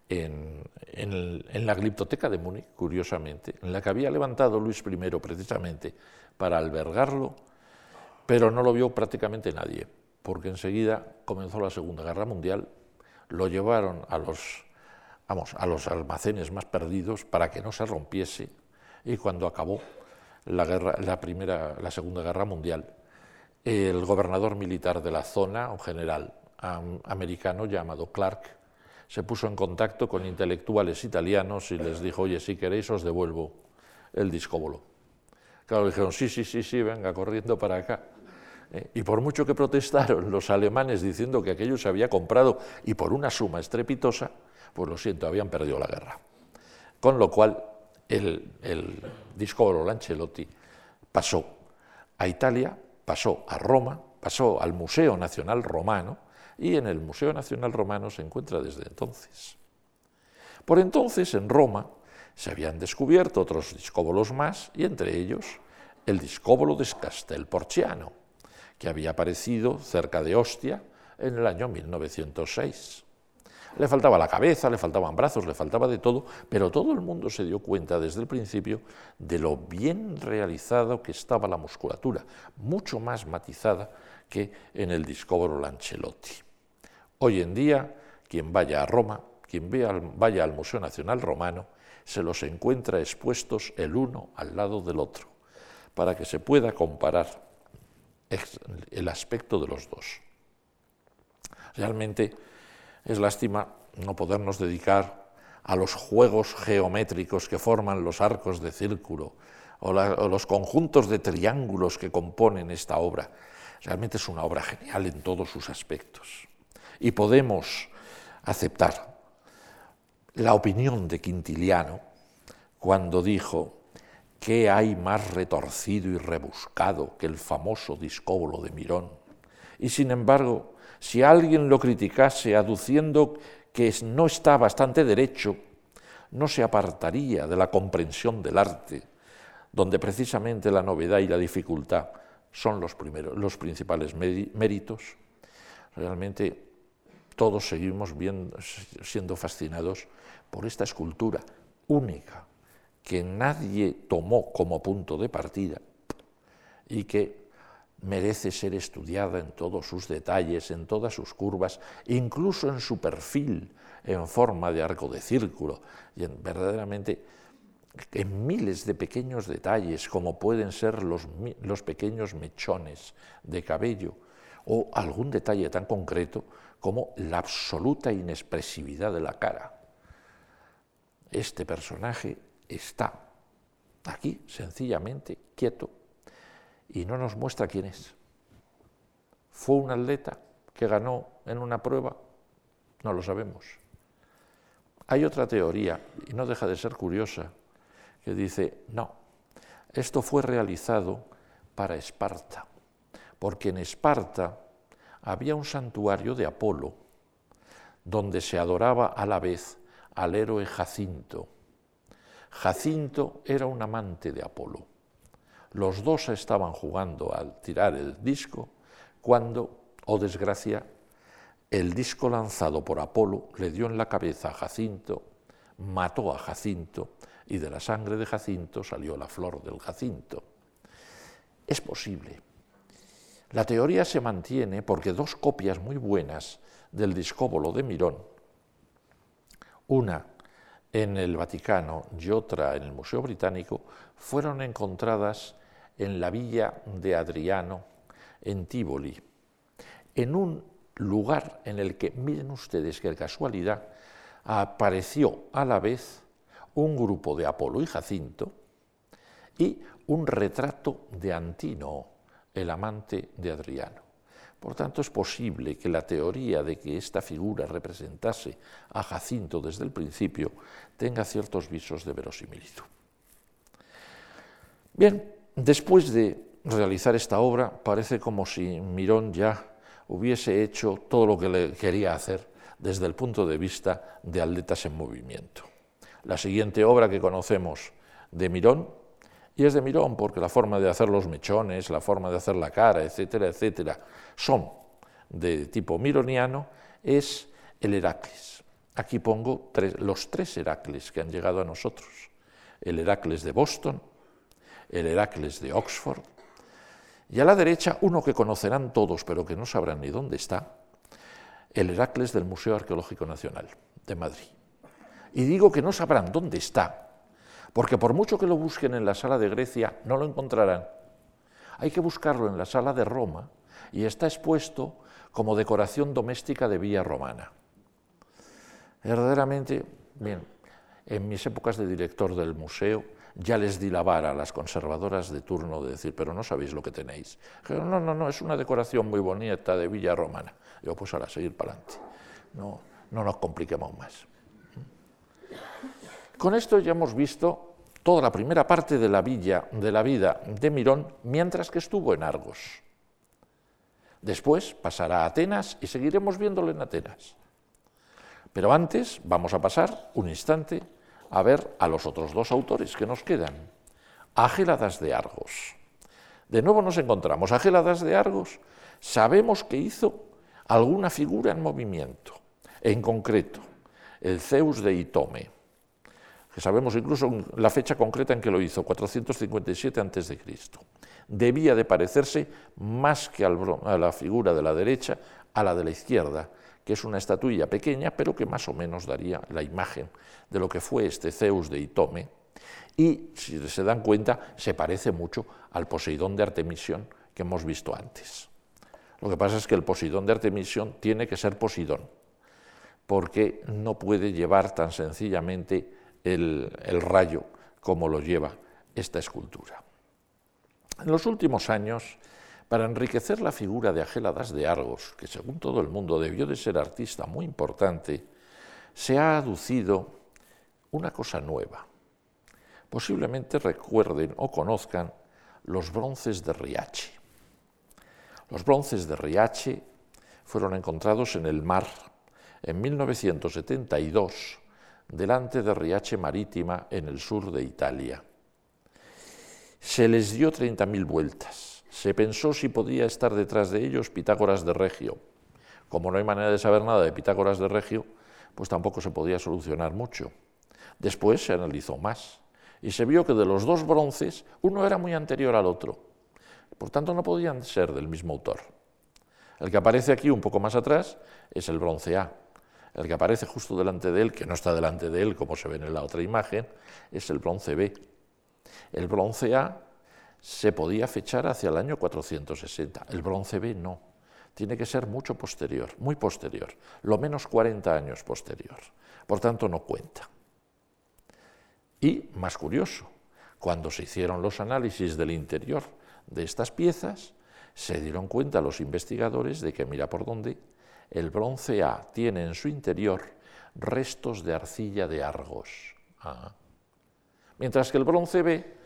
en, en, la gliptoteca de Múnich, curiosamente, en la que había levantado Luis I precisamente para albergarlo, pero no lo vio prácticamente nadie, porque enseguida comenzó la Segunda Guerra Mundial, lo llevaron a los vamos, a los almacenes más perdidos para que no se rompiese y cuando acabó la, guerra, la, Segunda Guerra Mundial, el gobernador militar de la zona, un general americano llamado Clark, se puso en contacto con intelectuales italianos y les dijo, oye, si queréis os devuelvo el discóbolo. Claro, dijeron, sí, sí, sí, sí, venga, corriendo para acá. Eh, y por mucho que protestaron los alemanes diciendo que aquello se había comprado y por una suma estrepitosa, pues lo siento, habían perdido la guerra. Con lo cual, el, el disco Lancelotti pasó a Italia, pasó a Roma, pasó al Museo Nacional Romano, y en el Museo Nacional Romano se encuentra desde entonces. Por entonces, en Roma, se habían descubierto otros discóbolos más, y entre ellos el discóbolo de Castelporciano, que había aparecido cerca de Ostia en el año 1906. Le faltaba la cabeza, le faltaban brazos, le faltaba de todo, pero todo el mundo se dio cuenta desde el principio de lo bien realizado que estaba la musculatura, mucho más matizada que en el discóbolo Lancelotti. Hoy en día, quien vaya a Roma, quien vaya al Museo Nacional Romano, se los encuentra expuestos el uno al lado del otro, para que se pueda comparar el aspecto de los dos. Realmente es lástima no podernos dedicar a los juegos geométricos que forman los arcos de círculo o, los conjuntos de triángulos que componen esta obra. Realmente es una obra genial en todos sus aspectos. Y podemos aceptar la opinión de Quintiliano cuando dijo, ¿qué hay más retorcido y rebuscado que el famoso discóbolo de Mirón? Y sin embargo, si alguien lo criticase aduciendo que no está bastante derecho, no se apartaría de la comprensión del arte, donde precisamente la novedad y la dificultad son los, primeros, los principales méritos. Realmente todos seguimos siendo fascinados por esta escultura única que nadie tomó como punto de partida y que merece ser estudiada en todos sus detalles, en todas sus curvas, incluso en su perfil en forma de arco de círculo, y en, verdaderamente en miles de pequeños detalles, como pueden ser los, los pequeños mechones de cabello, o algún detalle tan concreto como la absoluta inexpresividad de la cara. Este personaje está aquí sencillamente quieto y no nos muestra quién es. ¿Fue un atleta que ganó en una prueba? No lo sabemos. Hay otra teoría, y no deja de ser curiosa, que dice, no, esto fue realizado para Esparta, porque en Esparta había un santuario de Apolo, donde se adoraba a la vez al héroe Jacinto. Jacinto era un amante de Apolo. Los dos estaban jugando al tirar el disco cuando, oh desgracia, el disco lanzado por Apolo le dio en la cabeza a Jacinto, mató a Jacinto y de la sangre de Jacinto salió la flor del Jacinto. Es posible. La teoría se mantiene porque dos copias muy buenas del discóbolo de Mirón, una en el Vaticano y otra en el Museo Británico, fueron encontradas en la villa de Adriano, en Tívoli, en un lugar en el que, miren ustedes qué casualidad, apareció a la vez un grupo de Apolo y Jacinto y un retrato de Antino, el amante de Adriano. Por tanto, es posible que la teoría de que esta figura representase a Jacinto desde el principio tenga ciertos visos de verosimilitud. Bien, Después de realizar esta obra, parece como si Mirón ya hubiese hecho todo lo que le quería hacer desde el punto de vista de atletas en movimiento. La siguiente obra que conocemos de Mirón, y es de Mirón porque la forma de hacer los mechones, la forma de hacer la cara, etcétera, etcétera, son de tipo mironiano, es el Heracles. Aquí pongo los tres Heracles que han llegado a nosotros. El Heracles de Boston, el Heracles de Oxford, y a la derecha uno que conocerán todos, pero que no sabrán ni dónde está, el Heracles del Museo Arqueológico Nacional de Madrid. Y digo que no sabrán dónde está, porque por mucho que lo busquen en la sala de Grecia, no lo encontrarán. Hay que buscarlo en la sala de Roma y está expuesto como decoración doméstica de Villa Romana. Verdaderamente, bien, en mis épocas de director del museo, ya les di la vara a las conservadoras de turno de decir, pero no sabéis lo que tenéis. Dijeron, no, no, no, es una decoración muy bonita de Villa Romana. Yo, pues ahora, seguir para adelante. No, no nos compliquemos más. Con esto ya hemos visto toda la primera parte de la, villa, de la vida de Mirón mientras que estuvo en Argos. Después pasará a Atenas y seguiremos viéndolo en Atenas. Pero antes vamos a pasar un instante a ver a los otros dos autores que nos quedan. Agéladas de Argos. De nuevo nos encontramos Agéladas de Argos. Sabemos que hizo alguna figura en movimiento, en concreto, el Zeus de Itome, que sabemos incluso la fecha concreta en que lo hizo, 457 a.C debía de parecerse más que a la figura de la derecha a la de la izquierda, que es una estatuilla pequeña, pero que más o menos daría la imagen de lo que fue este Zeus de Itome. Y, si se dan cuenta, se parece mucho al Poseidón de Artemisión que hemos visto antes. Lo que pasa es que el Poseidón de Artemisión tiene que ser Poseidón, porque no puede llevar tan sencillamente el rayo como lo lleva esta escultura. En los últimos años, para enriquecer la figura de Agéladas de Argos, que según todo el mundo debió de ser artista muy importante, se ha aducido una cosa nueva. Posiblemente recuerden o conozcan los bronces de Riache. Los bronces de Riache fueron encontrados en el mar en 1972 delante de Riache Marítima en el sur de Italia. Se les dio 30.000 vueltas. Se pensó si podía estar detrás de ellos Pitágoras de Regio. Como no hay manera de saber nada de Pitágoras de Regio, pues tampoco se podía solucionar mucho. Después se analizó más y se vio que de los dos bronces uno era muy anterior al otro. Por tanto, no podían ser del mismo autor. El que aparece aquí un poco más atrás es el bronce A. El que aparece justo delante de él, que no está delante de él como se ve en la otra imagen, es el bronce B. El bronce A se podía fechar hacia el año 460, el bronce B no. Tiene que ser mucho posterior, muy posterior, lo menos 40 años posterior. Por tanto, no cuenta. Y, más curioso, cuando se hicieron los análisis del interior de estas piezas, se dieron cuenta los investigadores de que, mira por dónde, el bronce A tiene en su interior restos de arcilla de Argos. Ah mientras que el bronce B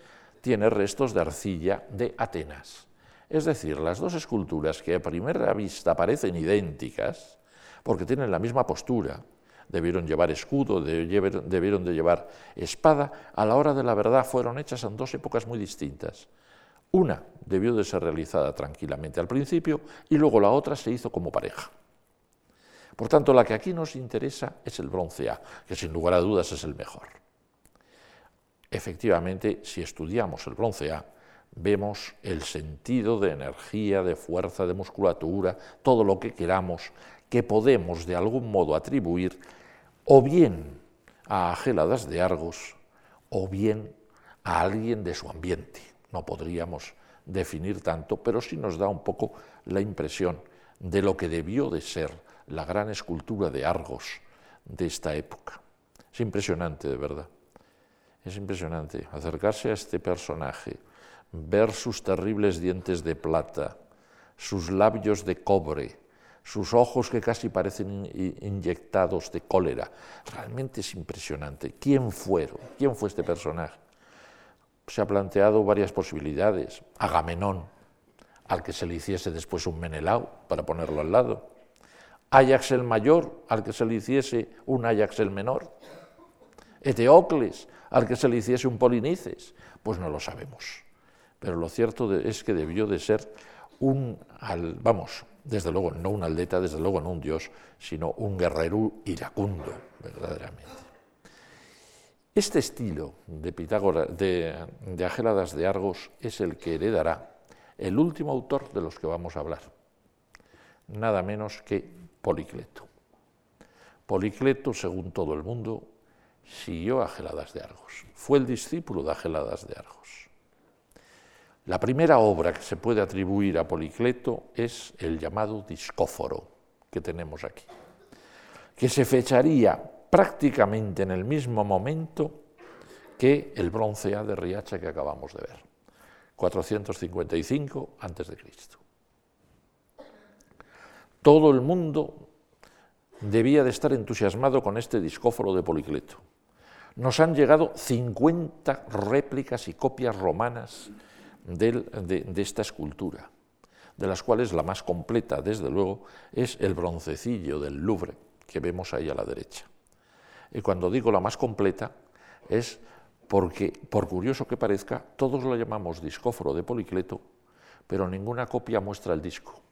tiene restos de arcilla de Atenas. Es decir, las dos esculturas que a primera vista parecen idénticas, porque tienen la misma postura, debieron llevar escudo, debieron de llevar espada, a la hora de la verdad fueron hechas en dos épocas muy distintas. Una debió de ser realizada tranquilamente al principio y luego la otra se hizo como pareja. Por tanto, la que aquí nos interesa es el bronce A, que sin lugar a dudas es el mejor. Efectivamente, si estudiamos el bronce A, vemos el sentido de energía, de fuerza, de musculatura, todo lo que queramos, que podemos de algún modo atribuir o bien a Agéladas de Argos o bien a alguien de su ambiente. No podríamos definir tanto, pero sí nos da un poco la impresión de lo que debió de ser la gran escultura de Argos de esta época. Es impresionante, de verdad. Es impresionante acercarse a este personaje, ver sus terribles dientes de plata, sus labios de cobre, sus ojos que casi parecen inyectados de cólera. Realmente es impresionante. ¿Quién fueron? ¿Quién fue este personaje? Se ha planteado varias posibilidades. Agamenón, al que se le hiciese después un Menelao para ponerlo al lado. Ajax el mayor, al que se le hiciese un Ajax el menor. Eteocles, al que se le hiciese un polinices? Pues no lo sabemos. Pero lo cierto es que debió de ser un, vamos, desde luego, no un atleta, desde luego no un dios, sino un guerrero iracundo, verdaderamente. Este estilo de, Pitágoras, de, de Agéladas de Argos es el que heredará el último autor de los que vamos a hablar, nada menos que Policleto. Policleto, según todo el mundo, siguió a Geladas de Argos, fue el discípulo de Ageladas de Argos. La primera obra que se puede atribuir a Policleto es el llamado Discóforo que tenemos aquí, que se fecharía prácticamente en el mismo momento que el bronce A de Riacha que acabamos de ver, 455 a.C. Todo el mundo debía de estar entusiasmado con este discóforo de Policleto nos han llegado 50 réplicas y copias romanas de, esta escultura. de las cuales la más completa, desde luego, es el broncecillo del Louvre, que vemos ahí a la derecha. Y cuando digo la más completa, es porque, por curioso que parezca, todos lo llamamos discóforo de Policleto, pero ninguna copia muestra el disco.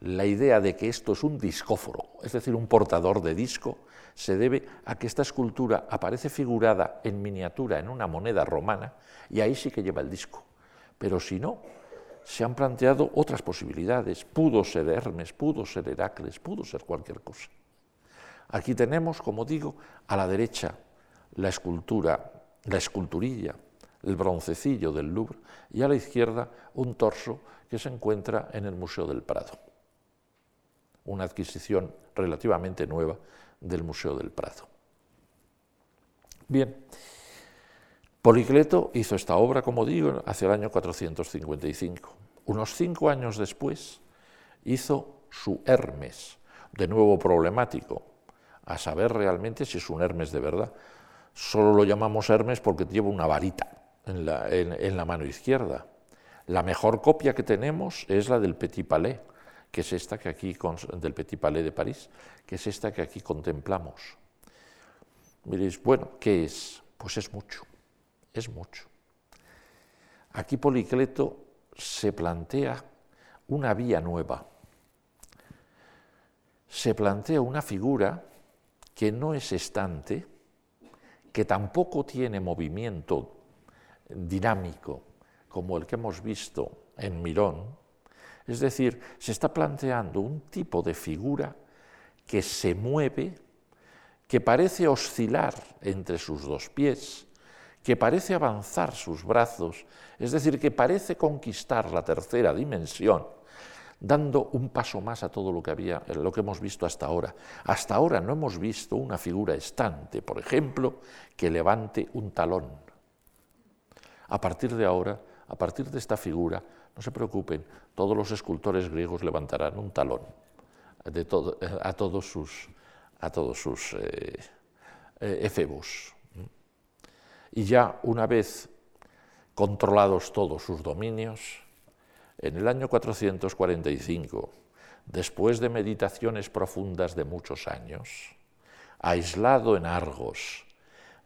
La idea de que esto es un discóforo, es decir, un portador de disco, se debe a que esta escultura aparece figurada en miniatura en una moneda romana y ahí sí que lleva el disco. Pero si no, se han planteado otras posibilidades. Pudo ser Hermes, pudo ser Heracles, pudo ser cualquier cosa. Aquí tenemos, como digo, a la derecha la escultura, la esculturilla, el broncecillo del Louvre, y a la izquierda un torso que se encuentra en el Museo del Prado, una adquisición relativamente nueva del Museo del Prado. Bien, Policleto hizo esta obra, como digo, hacia el año 455. Unos cinco años después hizo su Hermes, de nuevo problemático, a saber realmente si es un Hermes de verdad. Solo lo llamamos Hermes porque lleva una varita en la, mano izquierda. La mejor copia que tenemos es la del Petit Palais, que es esta que aquí, del Petit Palais de París, que es esta que aquí contemplamos. Miréis, bueno, ¿qué es? Pues es mucho, es mucho. Aquí Policleto se plantea una vía nueva, se plantea una figura que no es estante, que tampoco tiene movimiento dinámico como el que hemos visto en Mirón, es decir, se está planteando un tipo de figura que se mueve, que parece oscilar entre sus dos pies, que parece avanzar sus brazos, es decir, que parece conquistar la tercera dimensión, dando un paso más a todo lo que había, lo que hemos visto hasta ahora. Hasta ahora no hemos visto una figura estante, por ejemplo, que levante un talón. A partir de ahora, a partir de esta figura, no se preocupen, todos los escultores griegos levantarán un talón a todos sus, a todos sus eh, eh, efebos. Y ya una vez controlados todos sus dominios, en el año 445, después de meditaciones profundas de muchos años, aislado en Argos,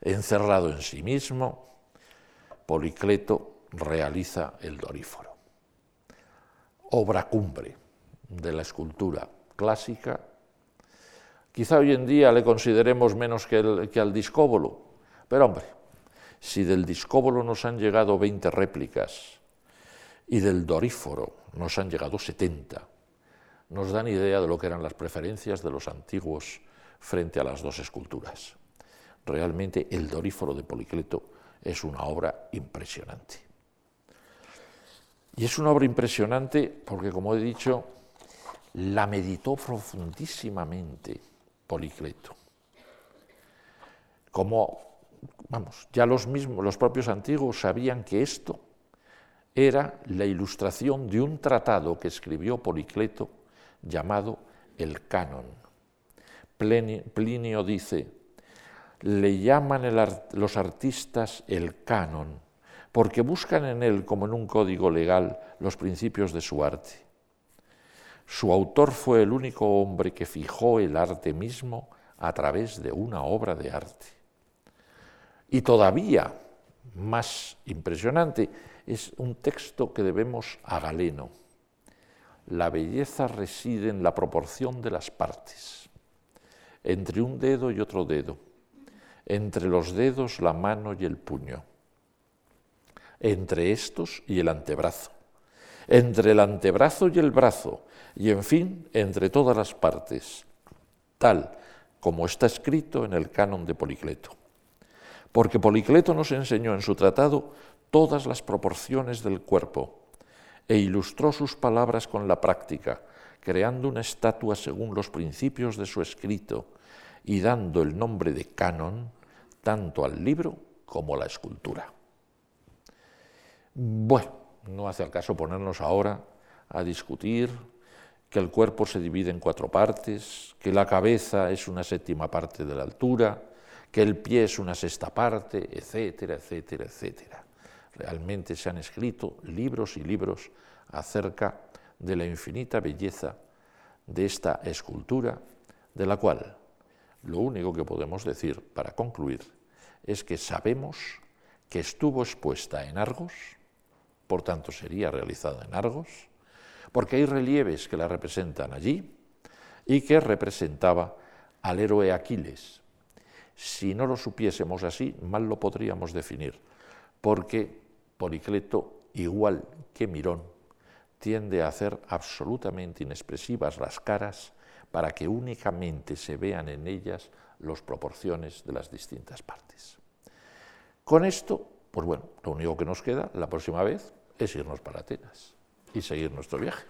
encerrado en sí mismo, Policleto realiza el Doríforo, obra cumbre de la escultura clásica. Quizá hoy en día le consideremos menos que, que al discóbolo, pero hombre, si del discóbolo nos han llegado 20 réplicas, y del Doríforo nos han llegado 70. Nos dan idea de lo que eran las preferencias de los antiguos frente a las dos esculturas. Realmente el Doríforo de Policleto es una obra impresionante. Y es una obra impresionante porque, como he dicho, la meditó profundísimamente Policleto. Como, vamos, ya los mismos, los propios antiguos sabían que esto era la ilustración de un tratado que escribió Policleto llamado el Canon. Plinio dice, le llaman los artistas el Canon, porque buscan en él, como en un código legal, los principios de su arte. Su autor fue el único hombre que fijó el arte mismo a través de una obra de arte. Y todavía más impresionante, es un texto que debemos a Galeno. La belleza reside en la proporción de las partes, entre un dedo y otro dedo, entre los dedos la mano y el puño, entre estos y el antebrazo, entre el antebrazo y el brazo, y en fin, entre todas las partes, tal como está escrito en el canon de Policleto. Porque Policleto nos enseñó en su tratado todas las proporciones del cuerpo e ilustró sus palabras con la práctica, creando una estatua según los principios de su escrito y dando el nombre de canon tanto al libro como a la escultura. Bueno, no hace al caso ponernos ahora a discutir que el cuerpo se divide en cuatro partes, que la cabeza es una séptima parte de la altura, que el pie es una sexta parte, etcétera, etcétera, etcétera. Realmente se han escrito libros y libros acerca de la infinita belleza de esta escultura, de la cual lo único que podemos decir para concluir es que sabemos que estuvo expuesta en Argos, por tanto sería realizada en Argos, porque hay relieves que la representan allí y que representaba al héroe Aquiles. Si no lo supiésemos así, mal lo podríamos definir, porque Policleto, igual que Mirón, tiende a hacer absolutamente inexpresivas las caras para que únicamente se vean en ellas las proporciones de las distintas partes. Con esto, pues bueno, lo único que nos queda la próxima vez es irnos para Atenas y seguir nuestro viaje.